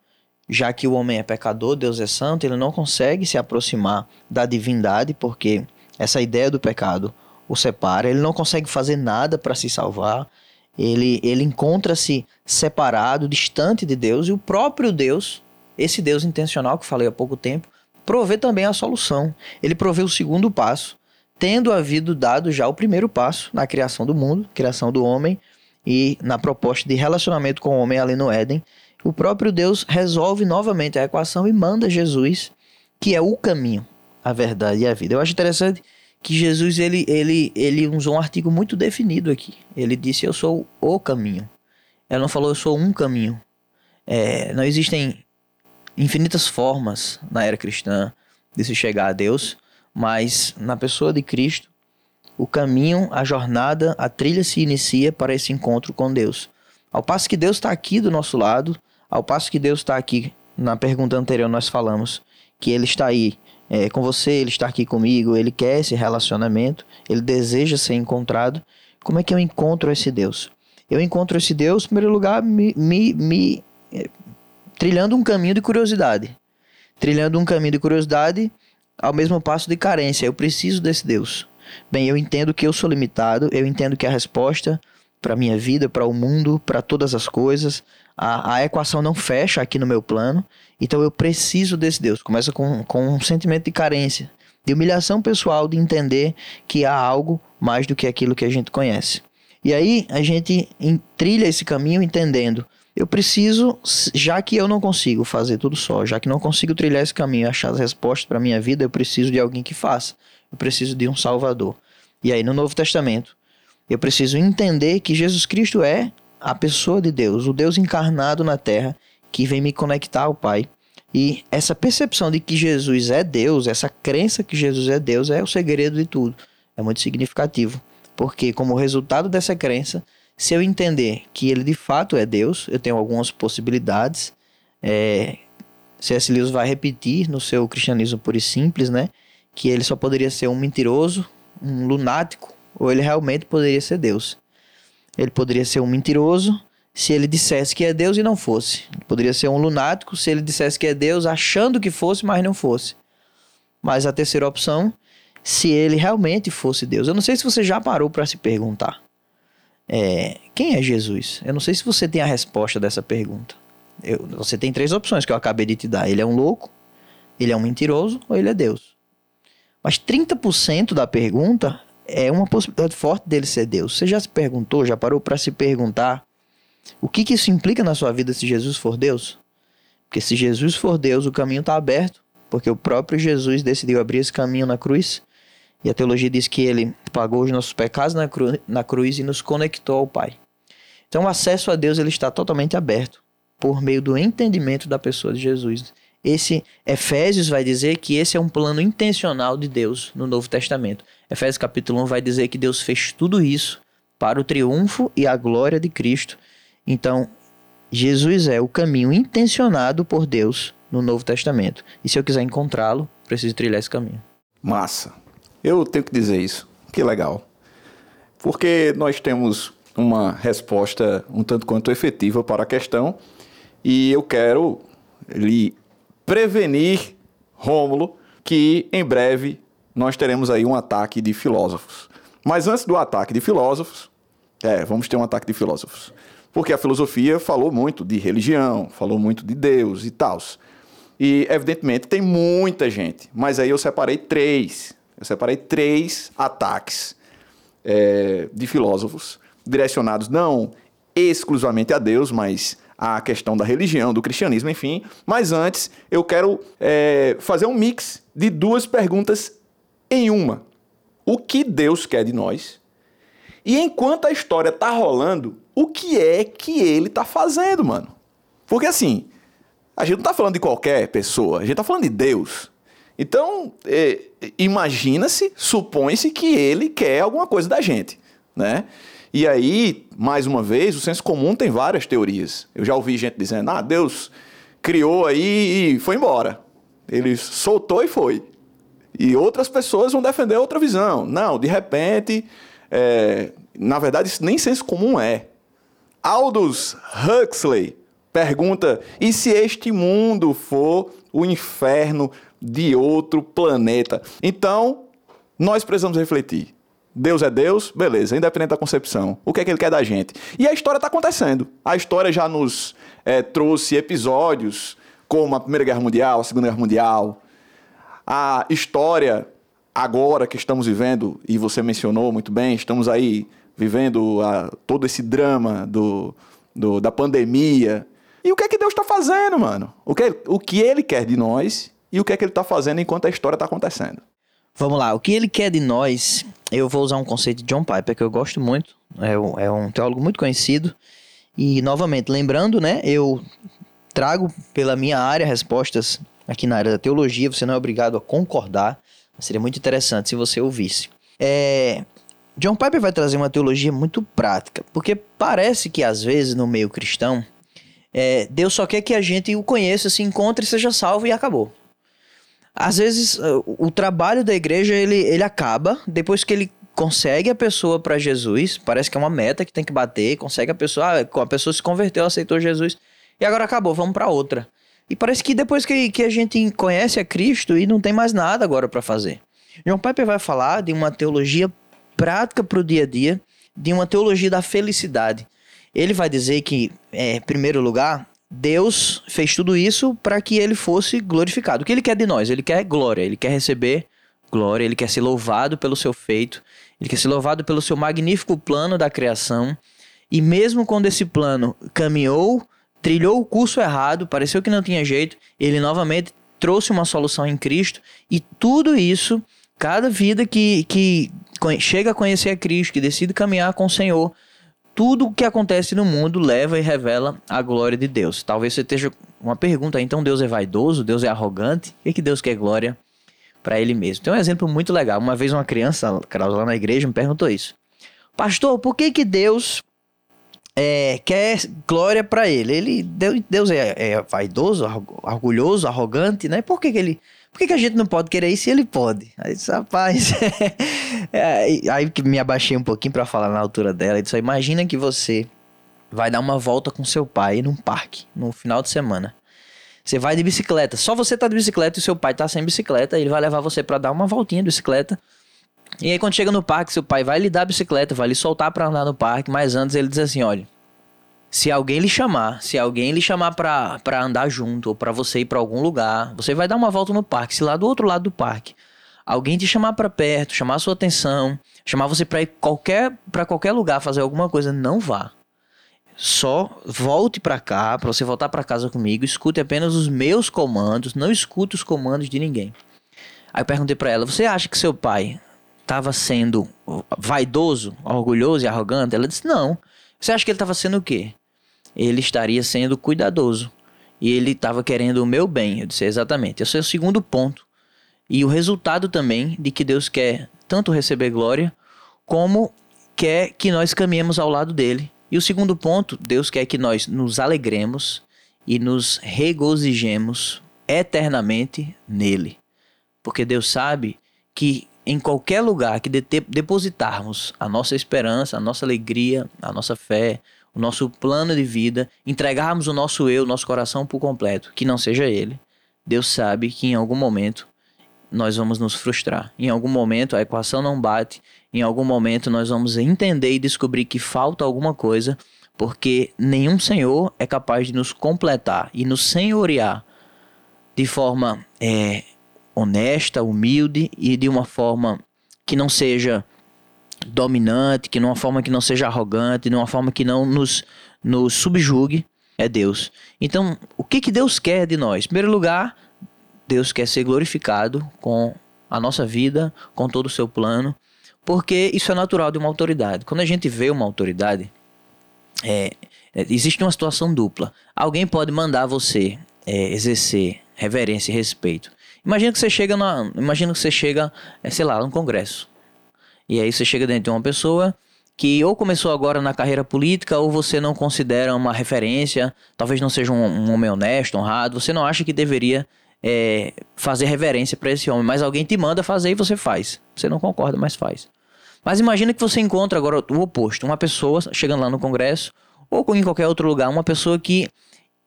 S2: já que o homem é pecador, Deus é santo, ele não consegue se aproximar da divindade, porque essa ideia do pecado o separa, ele não consegue fazer nada para se salvar, ele, ele encontra-se separado, distante de Deus, e o próprio Deus esse Deus intencional que falei há pouco tempo provê também a solução. Ele provê o segundo passo, tendo havido dado já o primeiro passo na criação do mundo, criação do homem e na proposta de relacionamento com o homem ali no Éden. O próprio Deus resolve novamente a equação e manda Jesus, que é o caminho, a verdade e a vida. Eu acho interessante que Jesus ele, ele, ele usou um artigo muito definido aqui. Ele disse: Eu sou o caminho. Ele não falou: Eu sou um caminho. É, não existem infinitas formas na era cristã de se chegar a Deus, mas na pessoa de Cristo, o caminho, a jornada, a trilha se inicia para esse encontro com Deus. Ao passo que Deus está aqui do nosso lado, ao passo que Deus está aqui, na pergunta anterior nós falamos que Ele está aí é, com você, Ele está aqui comigo, Ele quer esse relacionamento, Ele deseja ser encontrado. Como é que eu encontro esse Deus? Eu encontro esse Deus, em primeiro lugar, me, me, me trilhando um caminho de curiosidade. Trilhando um caminho de curiosidade ao mesmo passo de carência. Eu preciso desse Deus. Bem, eu entendo que eu sou limitado, eu entendo que a resposta para minha vida, para o mundo, para todas as coisas, a, a equação não fecha aqui no meu plano, então eu preciso desse Deus. Começa com, com um sentimento de carência, de humilhação pessoal, de entender que há algo mais do que aquilo que a gente conhece. E aí a gente trilha esse caminho entendendo. Eu preciso, já que eu não consigo fazer tudo só, já que não consigo trilhar esse caminho achar as respostas para minha vida, eu preciso de alguém que faça. Eu preciso de um Salvador. E aí no Novo Testamento, eu preciso entender que Jesus Cristo é a pessoa de Deus, o Deus encarnado na terra, que vem me conectar ao Pai. E essa percepção de que Jesus é Deus, essa crença que Jesus é Deus, é o segredo de tudo. É muito significativo. Porque, como resultado dessa crença, se eu entender que ele de fato é Deus, eu tenho algumas possibilidades. É, C.S. Lewis vai repetir no seu Cristianismo Puro e Simples, né? Que ele só poderia ser um mentiroso, um lunático, ou ele realmente poderia ser Deus. Ele poderia ser um mentiroso se ele dissesse que é Deus e não fosse. Ele poderia ser um lunático se ele dissesse que é Deus achando que fosse, mas não fosse. Mas a terceira opção, se ele realmente fosse Deus. Eu não sei se você já parou para se perguntar. É, quem é Jesus? Eu não sei se você tem a resposta dessa pergunta. Eu, você tem três opções que eu acabei de te dar. Ele é um louco, ele é um mentiroso ou ele é Deus. Mas 30% da pergunta é uma possibilidade forte dele ser Deus. Você já se perguntou, já parou para se perguntar o que, que isso implica na sua vida se Jesus for Deus? Porque se Jesus for Deus, o caminho está aberto, porque o próprio Jesus decidiu abrir esse caminho na cruz. E a teologia diz que ele pagou os nossos pecados na, cru, na cruz e nos conectou ao Pai. Então o acesso a Deus ele está totalmente aberto por meio do entendimento da pessoa de Jesus. Esse Efésios vai dizer que esse é um plano intencional de Deus no Novo Testamento. Efésios capítulo 1 vai dizer que Deus fez tudo isso para o triunfo e a glória de Cristo. Então, Jesus é o caminho intencionado por Deus no Novo Testamento. E se eu quiser encontrá-lo, preciso trilhar esse caminho.
S1: Massa. Eu tenho que dizer isso. Que legal. Porque nós temos uma resposta um tanto quanto efetiva para a questão e eu quero lhe prevenir, Rômulo, que em breve nós teremos aí um ataque de filósofos. Mas antes do ataque de filósofos, é, vamos ter um ataque de filósofos. Porque a filosofia falou muito de religião, falou muito de Deus e tal. E, evidentemente, tem muita gente. Mas aí eu separei três. Eu separei três ataques é, de filósofos direcionados não exclusivamente a Deus, mas a questão da religião, do cristianismo, enfim. Mas antes, eu quero é, fazer um mix de duas perguntas em uma. O que Deus quer de nós? E enquanto a história tá rolando, o que é que ele tá fazendo, mano? Porque assim, a gente não tá falando de qualquer pessoa, a gente tá falando de Deus. Então, é, imagina-se, supõe-se que ele quer alguma coisa da gente, né? E aí, mais uma vez, o senso comum tem várias teorias. Eu já ouvi gente dizendo: ah, Deus criou aí e foi embora. Ele soltou e foi. E outras pessoas vão defender outra visão. Não, de repente, é, na verdade, isso nem senso comum é. Aldous Huxley pergunta: e se este mundo for o inferno de outro planeta? Então, nós precisamos refletir. Deus é Deus, beleza, independente da concepção. O que é que ele quer da gente? E a história está acontecendo. A história já nos é, trouxe episódios como a Primeira Guerra Mundial, a Segunda Guerra Mundial, a história agora que estamos vivendo, e você mencionou muito bem, estamos aí vivendo a, todo esse drama do, do, da pandemia. E o que é que Deus está fazendo, mano? O que, o que Ele quer de nós e o que é que Ele está fazendo enquanto a história está acontecendo.
S2: Vamos lá, o que Ele quer de nós, eu vou usar um conceito de John Piper que eu gosto muito, é um, é um teólogo muito conhecido. E, novamente, lembrando, né, eu trago pela minha área respostas aqui na área da teologia, você não é obrigado a concordar, seria muito interessante se você ouvisse. É, John Piper vai trazer uma teologia muito prática, porque parece que às vezes no meio cristão, é, Deus só quer que a gente o conheça, se encontre, seja salvo e acabou. Às vezes o trabalho da igreja ele, ele acaba depois que ele consegue a pessoa para Jesus, parece que é uma meta que tem que bater, consegue a pessoa, ah, a pessoa se converteu, aceitou Jesus e agora acabou, vamos para outra. E parece que depois que, que a gente conhece a Cristo e não tem mais nada agora para fazer. João Piper vai falar de uma teologia prática para o dia a dia, de uma teologia da felicidade. Ele vai dizer que, é, em primeiro lugar, Deus fez tudo isso para que ele fosse glorificado. O que ele quer de nós? Ele quer glória, ele quer receber glória, ele quer ser louvado pelo seu feito, ele quer ser louvado pelo seu magnífico plano da criação. E mesmo quando esse plano caminhou, trilhou o curso errado, pareceu que não tinha jeito, ele novamente trouxe uma solução em Cristo e tudo isso, cada vida que, que chega a conhecer a Cristo, que decide caminhar com o Senhor, tudo o que acontece no mundo leva e revela a glória de Deus. Talvez você esteja uma pergunta, então Deus é vaidoso, Deus é arrogante? Que, que Deus quer glória para ele mesmo? Tem um exemplo muito legal. Uma vez uma criança, lá na igreja, me perguntou isso. Pastor, por que que Deus é, quer glória para ele? Ele Deus é, é, vaidoso, orgulhoso, arrogante, né? Por que que ele por que, que a gente não pode querer isso e ele pode? Aí disse, rapaz. é, aí que me abaixei um pouquinho para falar na altura dela. Ele disse: Imagina que você vai dar uma volta com seu pai num parque no final de semana. Você vai de bicicleta. Só você tá de bicicleta e seu pai tá sem bicicleta. Ele vai levar você para dar uma voltinha de bicicleta. E aí quando chega no parque, seu pai vai lhe dar a bicicleta, vai lhe soltar para andar no parque. Mas antes ele diz assim: olha, se alguém lhe chamar, se alguém lhe chamar pra, pra andar junto ou pra você ir pra algum lugar, você vai dar uma volta no parque. Se lá do outro lado do parque alguém te chamar para perto, chamar sua atenção, chamar você para ir qualquer para qualquer lugar fazer alguma coisa, não vá. Só volte para cá, para você voltar para casa comigo, escute apenas os meus comandos, não escute os comandos de ninguém. Aí eu perguntei para ela: "Você acha que seu pai estava sendo vaidoso, orgulhoso e arrogante?" Ela disse: "Não. Você acha que ele estava sendo o quê? Ele estaria sendo cuidadoso. E ele estava querendo o meu bem. Eu disse, exatamente. Esse é o segundo ponto. E o resultado também de que Deus quer tanto receber glória, como quer que nós caminhemos ao lado dele. E o segundo ponto, Deus quer que nós nos alegremos e nos regozijemos eternamente nele. Porque Deus sabe que em qualquer lugar que depositarmos a nossa esperança, a nossa alegria, a nossa fé, o nosso plano de vida, entregarmos o nosso eu, nosso coração por completo, que não seja ele, Deus sabe que em algum momento nós vamos nos frustrar. Em algum momento a equação não bate, em algum momento nós vamos entender e descobrir que falta alguma coisa, porque nenhum Senhor é capaz de nos completar e nos senhorear de forma é, honesta, humilde e de uma forma que não seja dominante, que numa forma que não seja arrogante, numa forma que não nos, nos subjugue, é Deus. Então, o que, que Deus quer de nós? Em primeiro lugar, Deus quer ser glorificado com a nossa vida, com todo o seu plano, porque isso é natural de uma autoridade. Quando a gente vê uma autoridade, é, é existe uma situação dupla. Alguém pode mandar você é, exercer reverência e respeito. Imagina que você chega na, imagina que você chega, é, sei lá, num congresso. E aí você chega dentro de uma pessoa que ou começou agora na carreira política ou você não considera uma referência, talvez não seja um, um homem honesto, honrado, você não acha que deveria é, fazer reverência para esse homem, mas alguém te manda fazer e você faz. Você não concorda, mas faz. Mas imagina que você encontra agora o oposto, uma pessoa chegando lá no Congresso ou em qualquer outro lugar, uma pessoa que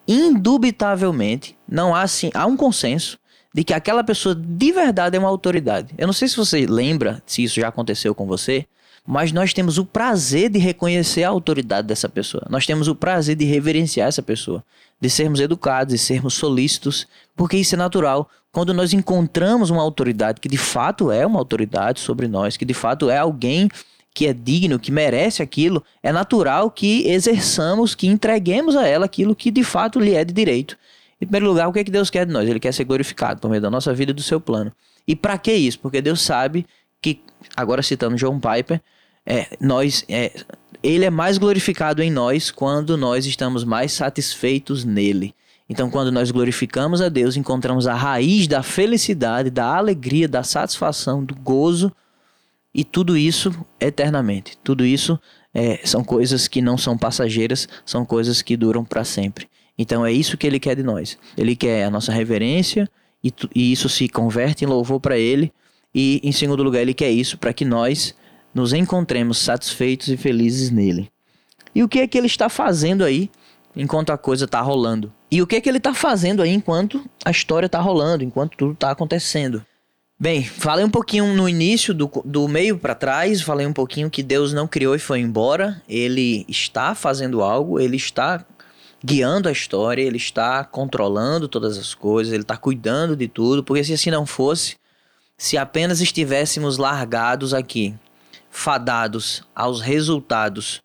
S2: indubitavelmente não há assim, há um consenso de que aquela pessoa de verdade é uma autoridade. Eu não sei se você lembra, se isso já aconteceu com você, mas nós temos o prazer de reconhecer a autoridade dessa pessoa. Nós temos o prazer de reverenciar essa pessoa, de sermos educados, de sermos solícitos, porque isso é natural. Quando nós encontramos uma autoridade que de fato é uma autoridade sobre nós, que de fato é alguém que é digno, que merece aquilo, é natural que exerçamos, que entreguemos a ela aquilo que de fato lhe é de direito. Em primeiro lugar, o que, é que Deus quer de nós? Ele quer ser glorificado por meio da nossa vida e do seu plano. E para que isso? Porque Deus sabe que, agora citando John Piper, é, nós, é, ele é mais glorificado em nós quando nós estamos mais satisfeitos nele. Então, quando nós glorificamos a Deus, encontramos a raiz da felicidade, da alegria, da satisfação, do gozo e tudo isso eternamente. Tudo isso é, são coisas que não são passageiras, são coisas que duram para sempre. Então é isso que ele quer de nós. Ele quer a nossa reverência e, e isso se converte em louvor para ele. E em segundo lugar, ele quer isso para que nós nos encontremos satisfeitos e felizes nele. E o que é que ele está fazendo aí enquanto a coisa está rolando? E o que é que ele está fazendo aí enquanto a história está rolando, enquanto tudo está acontecendo? Bem, falei um pouquinho no início, do, do meio para trás, falei um pouquinho que Deus não criou e foi embora. Ele está fazendo algo, ele está guiando a história, ele está controlando todas as coisas, ele está cuidando de tudo, porque se assim não fosse, se apenas estivéssemos largados aqui, fadados aos resultados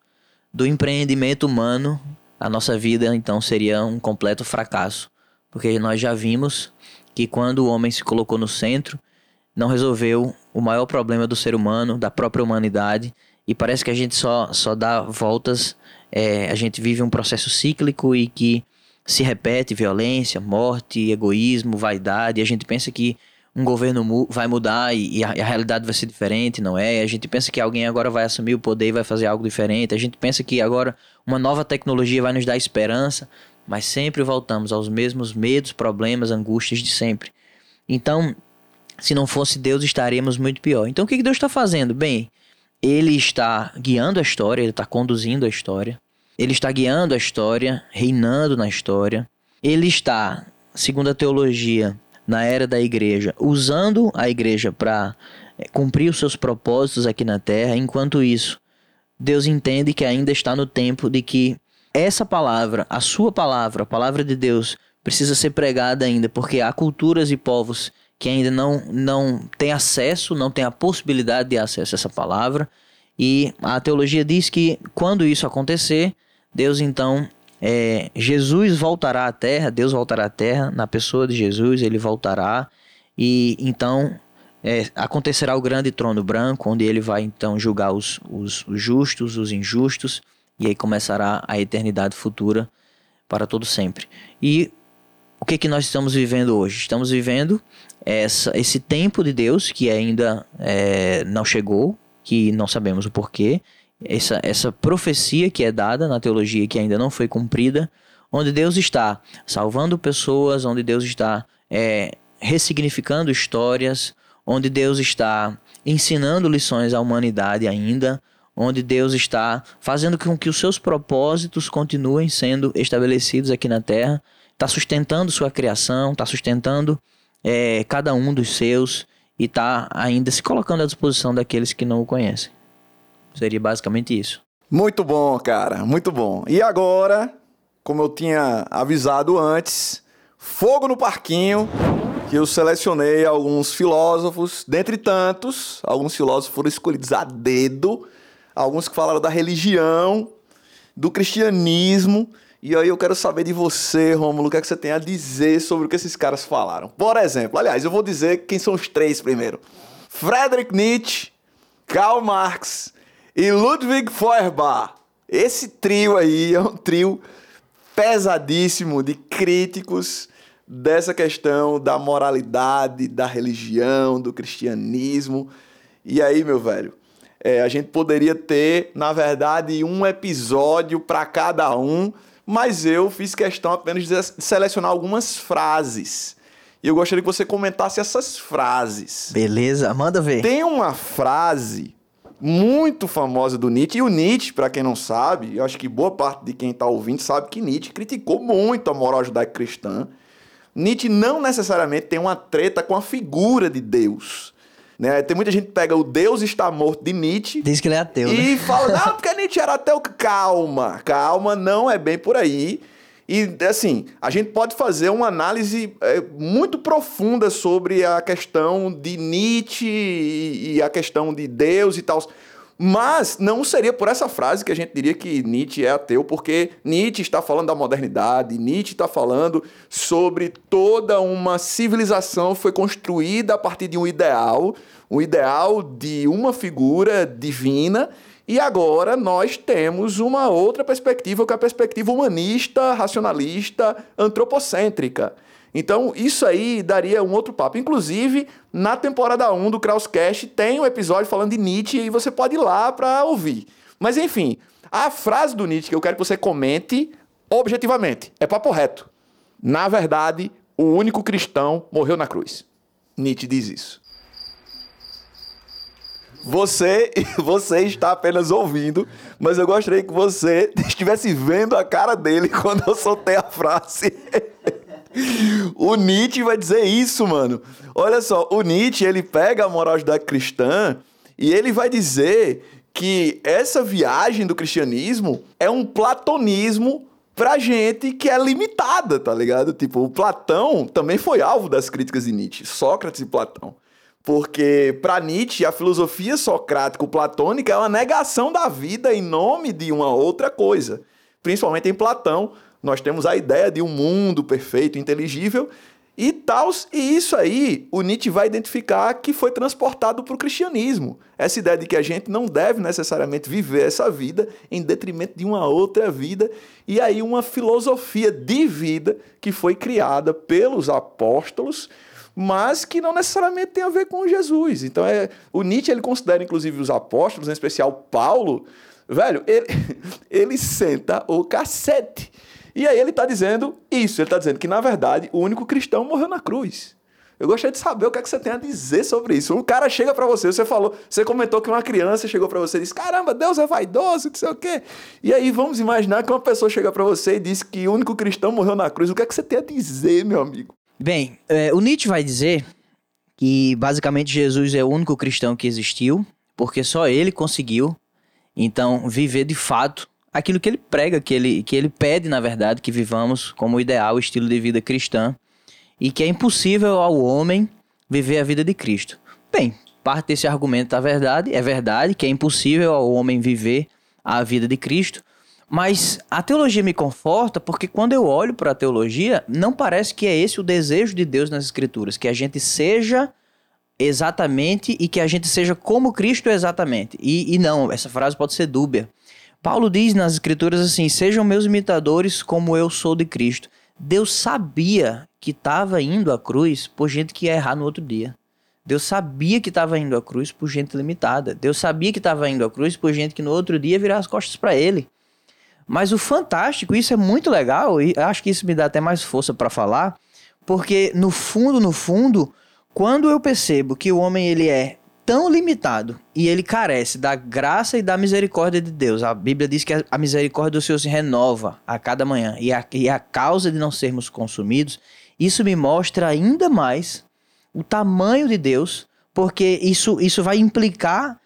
S2: do empreendimento humano, a nossa vida então seria um completo fracasso. Porque nós já vimos que quando o homem se colocou no centro, não resolveu o maior problema do ser humano, da própria humanidade, e parece que a gente só, só dá voltas, é, a gente vive um processo cíclico e que se repete violência, morte, egoísmo, vaidade, e a gente pensa que um governo mu vai mudar e, e, a, e, a, realidade vai ser diferente, não é? A gente pensa que alguém agora vai assumir o poder e vai fazer algo diferente, a gente pensa que agora uma nova tecnologia vai nos dar esperança, mas sempre voltamos aos mesmos medos, problemas, angústias de sempre. Então, se não fosse Deus, estaríamos muito pior. Então o que Deus está fazendo? Bem, ele está guiando a história, ele está conduzindo a história. Ele está guiando a história, reinando na história. Ele está, segundo a teologia, na era da igreja, usando a igreja para eh, cumprir os seus propósitos aqui na terra. Enquanto isso, Deus entende que ainda está no tempo de que essa palavra, a sua palavra, a palavra de Deus, precisa ser pregada ainda, porque há culturas e povos que ainda não, não tem acesso, não tem a possibilidade de acesso a essa palavra. E a teologia diz que quando isso acontecer, Deus então, é, Jesus voltará à terra, Deus voltará à terra, na pessoa de Jesus, ele voltará. E então é, acontecerá o grande trono branco, onde ele vai então julgar os, os, os justos, os injustos, e aí começará a eternidade futura para todo sempre. E o que, que nós estamos vivendo hoje? Estamos vivendo essa, esse tempo de Deus que ainda é, não chegou, que não sabemos o porquê, essa, essa profecia que é dada na teologia que ainda não foi cumprida, onde Deus está salvando pessoas, onde Deus está é, ressignificando histórias, onde Deus está ensinando lições à humanidade ainda, onde Deus está fazendo com que os seus propósitos continuem sendo estabelecidos aqui na terra está sustentando sua criação, está sustentando é, cada um dos seus e está ainda se colocando à disposição daqueles que não o conhecem. Seria basicamente isso.
S1: Muito bom, cara, muito bom. E agora, como eu tinha avisado antes, fogo no parquinho, que eu selecionei alguns filósofos, dentre tantos, alguns filósofos foram escolhidos a dedo, alguns que falaram da religião, do cristianismo e aí eu quero saber de você, Romulo, o que, é que você tem a dizer sobre o que esses caras falaram. Por exemplo, aliás, eu vou dizer quem são os três primeiro. Friedrich Nietzsche, Karl Marx e Ludwig Feuerbach. Esse trio aí é um trio pesadíssimo de críticos dessa questão da moralidade, da religião, do cristianismo. E aí, meu velho, é, a gente poderia ter, na verdade, um episódio para cada um mas eu fiz questão apenas de selecionar algumas frases. E eu gostaria que você comentasse essas frases.
S2: Beleza, manda ver.
S1: Tem uma frase muito famosa do Nietzsche, e o Nietzsche, para quem não sabe, eu acho que boa parte de quem está ouvindo sabe que Nietzsche criticou muito a moral judaico-cristã, Nietzsche não necessariamente tem uma treta com a figura de Deus. Né? Tem muita gente que pega o Deus está morto de Nietzsche.
S2: Diz que ele é ateu.
S1: E
S2: né?
S1: fala, ah, porque Nietzsche era ateu. Calma, calma, não é bem por aí. E assim, a gente pode fazer uma análise é, muito profunda sobre a questão de Nietzsche e, e a questão de Deus e tal. Mas não seria por essa frase que a gente diria que Nietzsche é ateu, porque Nietzsche está falando da modernidade, Nietzsche está falando sobre toda uma civilização que foi construída a partir de um ideal, um ideal de uma figura divina, e agora nós temos uma outra perspectiva, que é a perspectiva humanista, racionalista, antropocêntrica. Então, isso aí daria um outro papo. Inclusive, na temporada 1 do Krauscast tem um episódio falando de Nietzsche e você pode ir lá para ouvir. Mas enfim, a frase do Nietzsche que eu quero que você comente objetivamente, é papo reto. Na verdade, o único cristão morreu na cruz. Nietzsche diz isso. Você, você está apenas ouvindo, mas eu gostaria que você estivesse vendo a cara dele quando eu soltei a frase. O Nietzsche vai dizer isso, mano. Olha só, o Nietzsche, ele pega a moral cristã e ele vai dizer que essa viagem do cristianismo é um platonismo pra gente que é limitada, tá ligado? Tipo, o Platão também foi alvo das críticas de Nietzsche, Sócrates e Platão. Porque para Nietzsche, a filosofia socrático-platônica é uma negação da vida em nome de uma outra coisa. Principalmente em Platão, nós temos a ideia de um mundo perfeito, inteligível e tal. E isso aí o Nietzsche vai identificar que foi transportado para o cristianismo. Essa ideia de que a gente não deve necessariamente viver essa vida em detrimento de uma outra vida. E aí uma filosofia de vida que foi criada pelos apóstolos mas que não necessariamente tem a ver com Jesus. Então é, o Nietzsche ele considera inclusive os apóstolos, em especial Paulo, velho, ele, ele senta o cacete e aí ele está dizendo isso, ele está dizendo que, na verdade, o único cristão morreu na cruz. Eu gostaria de saber o que, é que você tem a dizer sobre isso. Um cara chega para você, você falou, você comentou que uma criança chegou para você e disse: Caramba, Deus é vaidoso, não sei o quê. E aí vamos imaginar que uma pessoa chega para você e diz que o único cristão morreu na cruz. O que é que você tem a dizer, meu amigo?
S2: Bem, é, o Nietzsche vai dizer que basicamente Jesus é o único cristão que existiu, porque só ele conseguiu, então, viver de fato aquilo que ele prega, que ele, que ele pede, na verdade, que vivamos como ideal estilo de vida cristã e que é impossível ao homem viver a vida de Cristo. Bem, parte desse argumento da verdade, é verdade que é impossível ao homem viver a vida de Cristo, mas a teologia me conforta porque quando eu olho para a teologia, não parece que é esse o desejo de Deus nas Escrituras, que a gente seja exatamente e que a gente seja como Cristo exatamente. E, e não, essa frase pode ser dúbia. Paulo diz nas Escrituras assim: Sejam meus imitadores como eu sou de Cristo. Deus sabia que estava indo à cruz por gente que ia errar no outro dia. Deus sabia que estava indo à cruz por gente limitada. Deus sabia que estava indo à cruz por gente que no outro dia virar as costas para ele. Mas o fantástico, isso é muito legal, e acho que isso me dá até mais força para falar, porque no fundo, no fundo, quando eu percebo que o homem ele é tão limitado e ele carece da graça e da misericórdia de Deus. A Bíblia diz que a misericórdia do Senhor se renova a cada manhã e a, e a causa de não sermos consumidos, isso me mostra ainda mais o tamanho de Deus, porque isso, isso vai implicar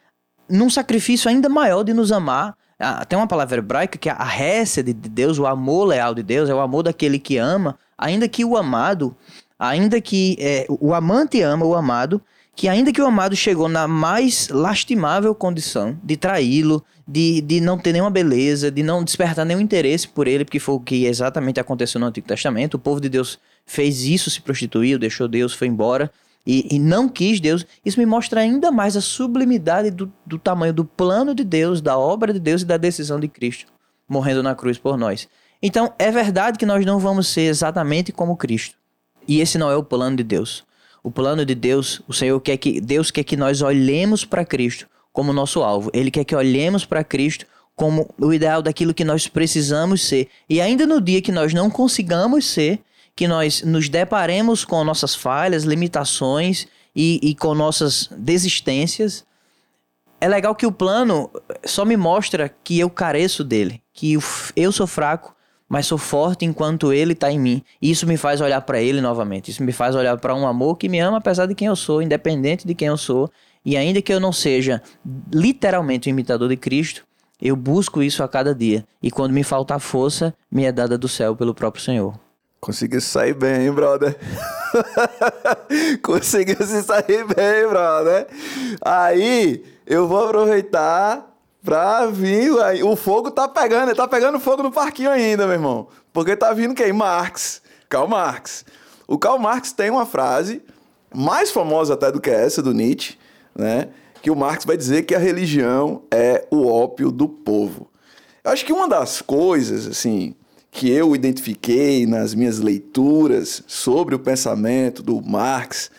S2: num sacrifício ainda maior de nos amar. Ah, tem uma palavra hebraica que é a récia de Deus, o amor leal de Deus, é o amor daquele que ama, ainda que o amado, ainda que é, o amante ama o amado, que ainda que o amado chegou na mais lastimável condição de traí-lo, de, de não ter nenhuma beleza, de não despertar nenhum interesse por ele, porque foi o que exatamente aconteceu no Antigo Testamento. O povo de Deus fez isso, se prostituiu, deixou Deus, foi embora e, e não quis Deus. Isso me mostra ainda mais a sublimidade do, do tamanho do plano de Deus, da obra de Deus e da decisão de Cristo morrendo na cruz por nós. Então, é verdade que nós não vamos ser exatamente como Cristo. E esse não é o plano de Deus. O plano de Deus, o Senhor quer que Deus quer que nós olhemos para Cristo como nosso alvo. Ele quer que olhemos para Cristo como o ideal daquilo que nós precisamos ser. E ainda no dia que nós não consigamos ser, que nós nos deparemos com nossas falhas, limitações e, e com nossas desistências, é legal que o plano só me mostra que eu careço dele, que eu sou fraco, mas sou forte enquanto ele está em mim. E isso me faz olhar para ele novamente. Isso me faz olhar para um amor que me ama apesar de quem eu sou, independente de quem eu sou. E ainda que eu não seja literalmente um imitador de Cristo, eu busco isso a cada dia. E quando me faltar força, me é dada do céu pelo próprio Senhor.
S1: Conseguiu sair bem, hein, brother? Conseguiu se sair bem, brother. Aí, eu vou aproveitar pra vir. O fogo tá pegando, tá pegando fogo no parquinho ainda, meu irmão. Porque tá vindo quem? Marx. Karl Marx. O Karl Marx tem uma frase, mais famosa até do que essa, do Nietzsche, né? Que o Marx vai dizer que a religião é o ópio do povo. Eu acho que uma das coisas, assim, que eu identifiquei nas minhas leituras sobre o pensamento do Marx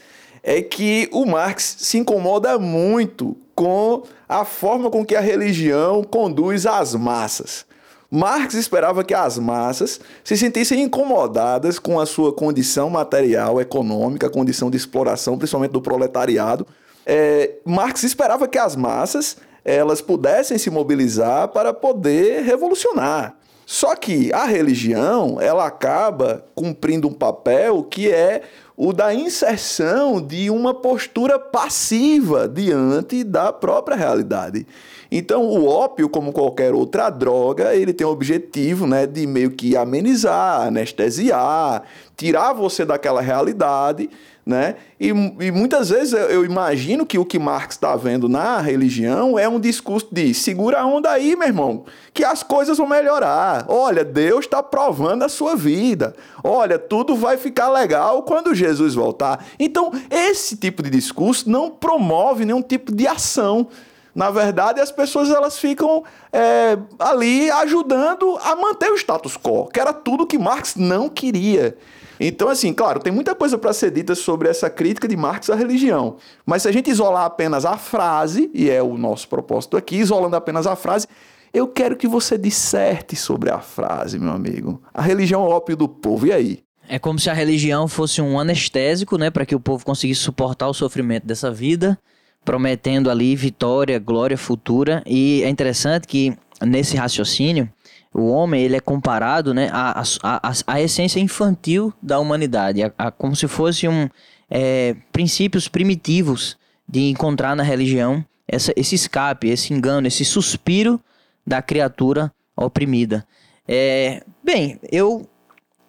S1: é que o Marx se incomoda muito com a forma com que a religião conduz as massas. Marx esperava que as massas se sentissem incomodadas com a sua condição material, econômica, condição de exploração, principalmente do proletariado. É, Marx esperava que as massas elas pudessem se mobilizar para poder revolucionar. Só que a religião, ela acaba cumprindo um papel que é o da inserção de uma postura passiva diante da própria realidade. Então, o ópio, como qualquer outra droga, ele tem o objetivo né, de meio que amenizar, anestesiar, tirar você daquela realidade né? E, e muitas vezes eu, eu, imagino que o que Marx está vendo na religião é um discurso de segura a onda aí, meu irmão, que as coisas vão melhorar. Olha, Deus está provando a sua vida. Olha, tudo vai ficar legal quando Jesus voltar. Então, esse tipo de discurso não promove nenhum tipo de ação. Na verdade, as pessoas elas ficam é, ali ajudando a manter o status quo, que era tudo que Marx não queria. Então, assim, claro, tem muita coisa para ser dita sobre essa crítica de Marx à religião. Mas se a gente isolar apenas a frase, e é o nosso propósito aqui, isolando apenas a frase, eu quero que você disserte sobre a frase, meu amigo. A religião é o ópio do povo, e aí?
S2: É como se a religião fosse um anestésico, né, para que o povo conseguisse suportar o sofrimento dessa vida, prometendo ali vitória, glória futura. E é interessante que nesse raciocínio, o homem ele é comparado né, à, à, à, essência infantil da humanidade, a, a como se fosse um é, princípios primitivos de encontrar na religião essa, esse escape, esse engano, esse suspiro da criatura oprimida. É, bem, eu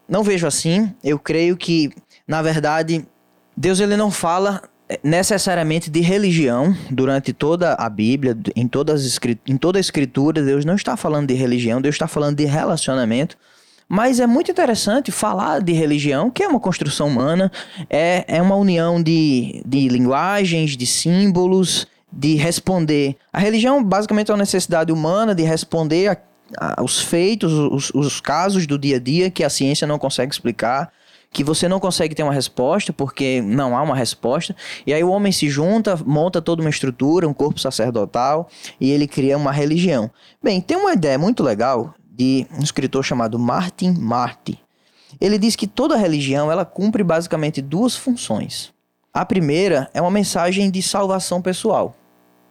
S2: não vejo assim. Eu creio que, na verdade, Deus ele não fala necessariamente de religião durante toda a Bíblia, em, todas em toda a Escritura, Deus não está falando de religião, Deus está falando de relacionamento. Mas é muito interessante falar de religião, que é uma construção humana, é, é uma união de, de linguagens, de símbolos, de responder. A religião basicamente é uma necessidade humana de responder a, a, aos feitos, os, os casos do dia a dia que a ciência não consegue explicar que você não consegue ter uma resposta porque não há uma resposta. E aí o homem se junta, monta toda uma estrutura, um corpo sacerdotal e ele cria uma religião. Bem, tem uma ideia muito legal de um escritor chamado Martin Marty. Ele diz que toda religião ela cumpre basicamente duas funções. A primeira é uma mensagem de salvação pessoal,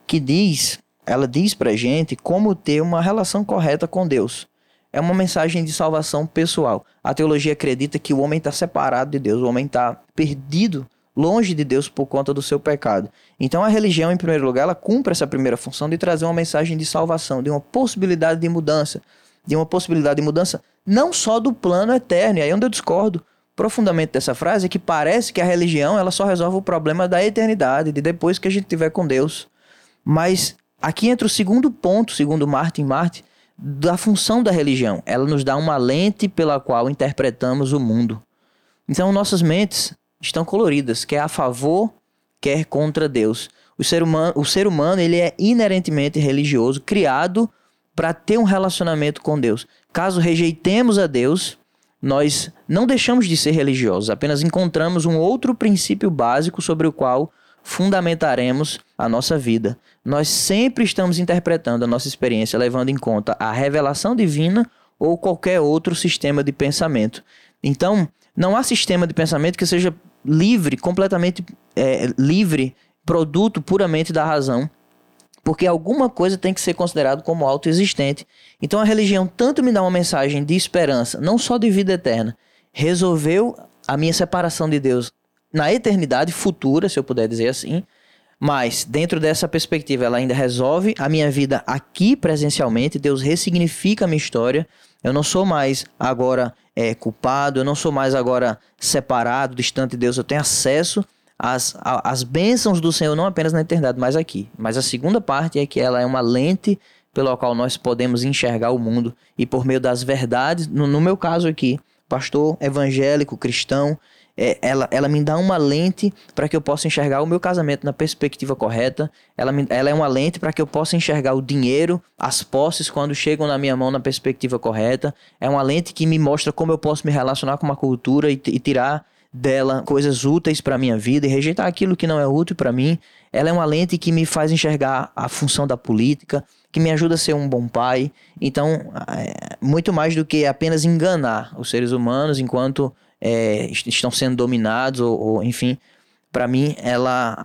S2: que diz, ela diz pra gente como ter uma relação correta com Deus é uma mensagem de salvação pessoal. A teologia acredita que o homem está separado de Deus, o homem está perdido, longe de Deus por conta do seu pecado. Então a religião, em primeiro lugar, ela cumpre essa primeira função de trazer uma mensagem de salvação, de uma possibilidade de mudança, de uma possibilidade de mudança não só do plano eterno. E aí é onde eu discordo profundamente dessa frase é que parece que a religião ela só resolve o problema da eternidade, de depois que a gente tiver com Deus. Mas aqui entra o segundo ponto, segundo Martin Martin, da função da religião. Ela nos dá uma lente pela qual interpretamos o mundo. Então, nossas mentes estão coloridas, quer a favor, quer contra Deus. O ser humano, o ser humano ele é inerentemente religioso, criado para ter um relacionamento com Deus. Caso rejeitemos a Deus, nós não deixamos de ser religiosos, apenas encontramos um outro princípio básico sobre o qual fundamentaremos a nossa vida. Nós sempre estamos interpretando a nossa experiência levando em conta a revelação divina ou qualquer outro sistema de pensamento. Então, não há sistema de pensamento que seja livre, completamente é, livre, produto puramente da razão. porque alguma coisa tem que ser considerado como autoexistente. Então a religião tanto me dá uma mensagem de esperança, não só de vida eterna, resolveu a minha separação de Deus na eternidade futura, se eu puder dizer assim, mas dentro dessa perspectiva ela ainda resolve a minha vida aqui presencialmente, Deus ressignifica a minha história. Eu não sou mais agora é, culpado, eu não sou mais agora separado, distante de Deus, eu tenho acesso as, as bênçãos do Senhor, não apenas na eternidade, mas aqui. Mas a segunda parte é que ela é uma lente pela qual nós podemos enxergar o mundo e por meio das verdades, no, no meu caso aqui, pastor evangélico, cristão, é, ela, ela me dá uma lente para que eu possa enxergar o meu casamento na perspectiva correta. Ela, me, ela é uma lente para que eu possa enxergar o dinheiro, as posses, quando chegam na minha mão na perspectiva correta. É uma lente que me mostra como eu posso me relacionar com uma cultura e, e tirar dela coisas úteis para minha vida e rejeitar aquilo que não é útil para mim. Ela é uma lente que me faz enxergar a função da política, que me ajuda a ser um bom pai. Então, é, muito mais do que apenas enganar os seres humanos enquanto é, estão sendo dominados ou, ou enfim, para mim ela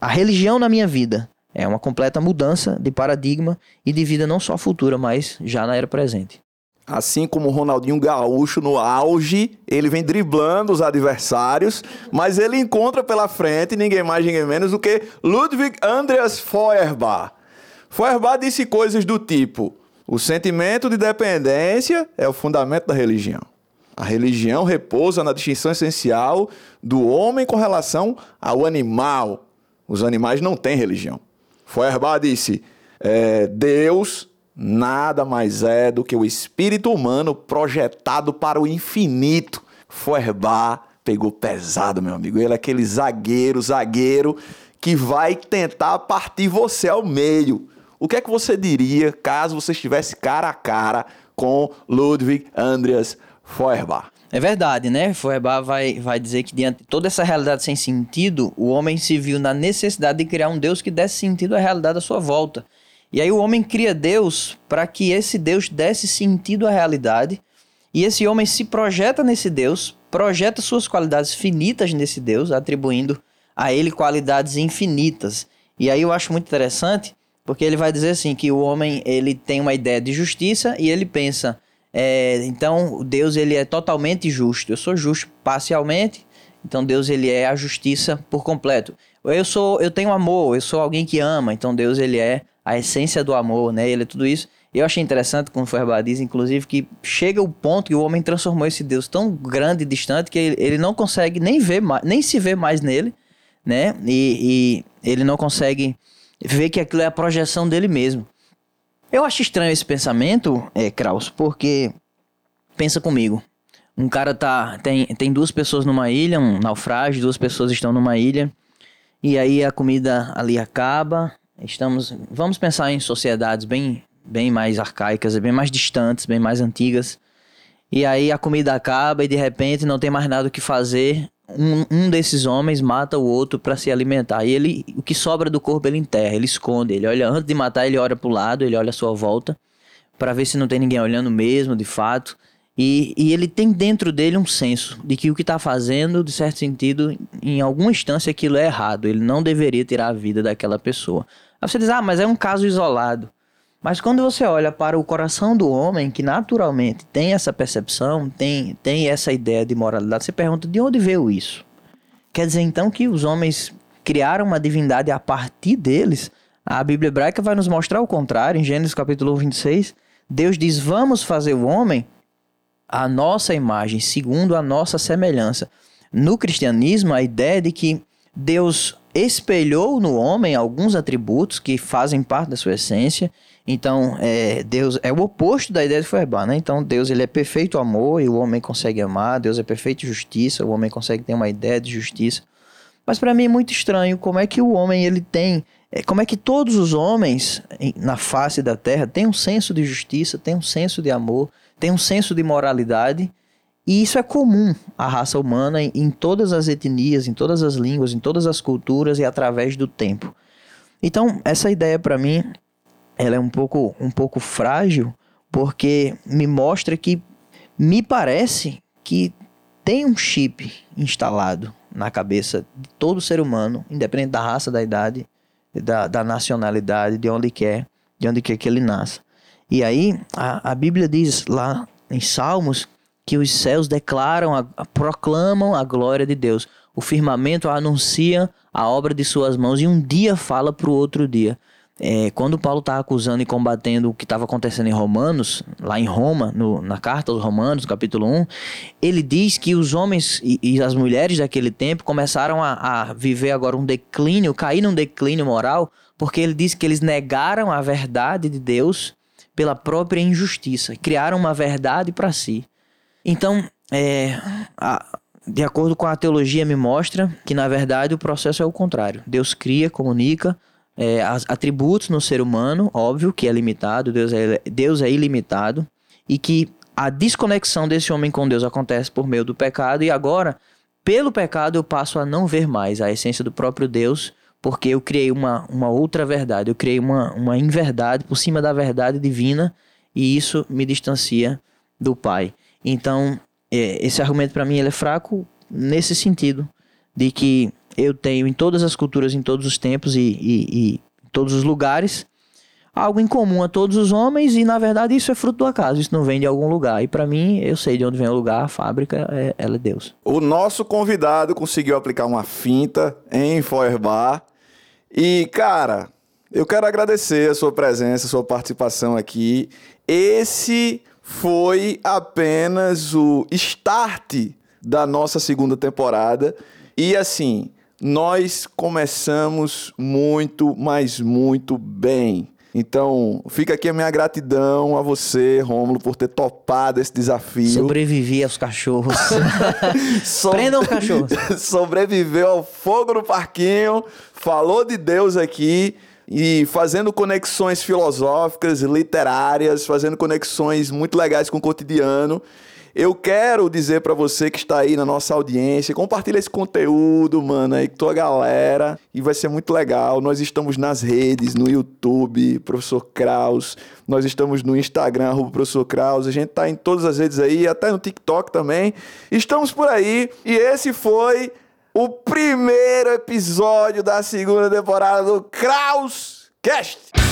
S2: a religião na minha vida é uma completa mudança de paradigma e de vida não só futura, mas já na era presente.
S1: Assim como o Ronaldinho Gaúcho no auge, ele vem driblando os adversários, mas ele encontra pela frente ninguém mais, ninguém menos do que Ludwig Andreas Feuerbach. Feuerbach disse coisas do tipo: o sentimento de dependência é o fundamento da religião. A religião repousa na distinção essencial do homem com relação ao animal. Os animais não têm religião. Feuerbach disse: é, Deus nada mais é do que o espírito humano projetado para o infinito. Feuerbach pegou pesado, meu amigo. Ele é aquele zagueiro, zagueiro que vai tentar partir você ao meio. O que é que você diria caso você estivesse cara a cara com Ludwig Andreas Feuerbach?
S2: É verdade, né? Feuerbach vai, vai dizer que diante de toda essa realidade sem sentido, o homem se viu na necessidade de criar um Deus que desse sentido à realidade à sua volta. E aí o homem cria Deus para que esse Deus desse sentido à realidade. E esse homem se projeta nesse Deus, projeta suas qualidades finitas nesse Deus, atribuindo a ele qualidades infinitas. E aí eu acho muito interessante, porque ele vai dizer assim que o homem ele tem uma ideia de justiça e ele pensa, é, então Deus ele é totalmente justo. Eu sou justo parcialmente, então Deus ele é a justiça por completo. Eu sou, eu tenho amor, eu sou alguém que ama, então Deus ele é a essência do amor, né? Ele é tudo isso. Eu achei interessante quando foi diz, inclusive, que chega o ponto que o homem transformou esse Deus tão grande e distante que ele, ele não consegue nem ver nem se ver mais nele, né? E, e ele não consegue ver que aquilo é a projeção dele mesmo. Eu acho estranho esse pensamento, é, Kraus, porque pensa comigo. Um cara tá tem, tem duas pessoas numa ilha, um naufrágio, duas pessoas estão numa ilha. E aí a comida ali acaba, Estamos, vamos pensar em sociedades bem, bem mais arcaicas, bem mais distantes, bem mais antigas. E aí a comida acaba e de repente não tem mais nada o que fazer. Um, um desses homens mata o outro para se alimentar. E ele, o que sobra do corpo ele enterra, ele esconde. Ele olha antes de matar, ele olha para o lado, ele olha à sua volta para ver se não tem ninguém olhando mesmo, de fato. E, e ele tem dentro dele um senso de que o que está fazendo, de certo sentido, em alguma instância aquilo é errado. Ele não deveria tirar a vida daquela pessoa. Aí você diz, ah, mas é um caso isolado. Mas quando você olha para o coração do homem, que naturalmente tem essa percepção, tem, tem essa ideia de moralidade, você pergunta de onde veio isso? Quer dizer então que os homens criaram uma divindade a partir deles? A Bíblia hebraica vai nos mostrar o contrário. Em Gênesis capítulo 26, Deus diz: Vamos fazer o homem a nossa imagem, segundo a nossa semelhança. No cristianismo, a ideia de que Deus espelhou no homem alguns atributos que fazem parte da sua essência. Então, é, Deus é o oposto da ideia de Feuerbach, né? Então, Deus ele é perfeito amor e o homem consegue amar. Deus é perfeito justiça, o homem consegue ter uma ideia de justiça. Mas para mim é muito estranho como é que o homem ele tem, é, como é que todos os homens na face da terra têm um senso de justiça, têm um senso de amor, têm um senso de moralidade e isso é comum à raça humana em, em todas as etnias, em todas as línguas, em todas as culturas e através do tempo. Então, essa ideia para mim, ela é um pouco, um pouco frágil, porque me mostra que me parece que tem um chip instalado na cabeça de todo ser humano, independente da raça, da idade, da, da nacionalidade, de onde quer, de onde quer que ele nasça. E aí, a, a Bíblia diz lá em Salmos que os céus declaram, a, a, proclamam a glória de Deus. O firmamento anuncia a obra de suas mãos e um dia fala para o outro dia. É, quando Paulo está acusando e combatendo o que estava acontecendo em Romanos, lá em Roma, no, na carta aos Romanos, capítulo 1, ele diz que os homens e, e as mulheres daquele tempo começaram a, a, viver agora um declínio, cair num declínio moral, porque ele diz que eles negaram a verdade de Deus pela própria injustiça, criaram uma verdade para si. Então, é, a, de acordo com a teologia, me mostra que na verdade o processo é o contrário. Deus cria, comunica, é, atributos no ser humano, óbvio que é limitado, Deus é, Deus é ilimitado, e que a desconexão desse homem com Deus acontece por meio do pecado, e agora, pelo pecado, eu passo a não ver mais a essência do próprio Deus, porque eu criei uma, uma outra verdade, eu criei uma, uma inverdade por cima da verdade divina, e isso me distancia do Pai. Então, é, esse argumento para mim ele é fraco nesse sentido, de que eu tenho em todas as culturas, em todos os tempos e, e, e todos os lugares algo em comum a todos os homens e na verdade isso é fruto do acaso, isso não vem de algum lugar. E para mim, eu sei de onde vem o lugar, a fábrica, é, ela é Deus.
S1: O nosso convidado conseguiu aplicar uma finta em Feuerbach e, cara, eu quero agradecer a sua presença, a sua participação aqui. Esse foi apenas o start da nossa segunda temporada. E assim, nós começamos muito, mas muito bem. Então, fica aqui a minha gratidão a você, Rômulo, por ter topado esse desafio.
S2: Sobrevivi aos cachorros. Sobre... Prendam os cachorros.
S1: Sobreviveu ao fogo no parquinho, falou de Deus aqui e fazendo conexões filosóficas, literárias, fazendo conexões muito legais com o cotidiano. Eu quero dizer para você que está aí na nossa audiência, compartilha esse conteúdo, mano, aí com tua galera e vai ser muito legal. Nós estamos nas redes, no YouTube, Professor Kraus, nós estamos no Instagram, arroba Professor Kraus, a gente tá em todas as redes aí, até no TikTok também. Estamos por aí e esse foi o primeiro episódio da segunda temporada do Kraus Cast.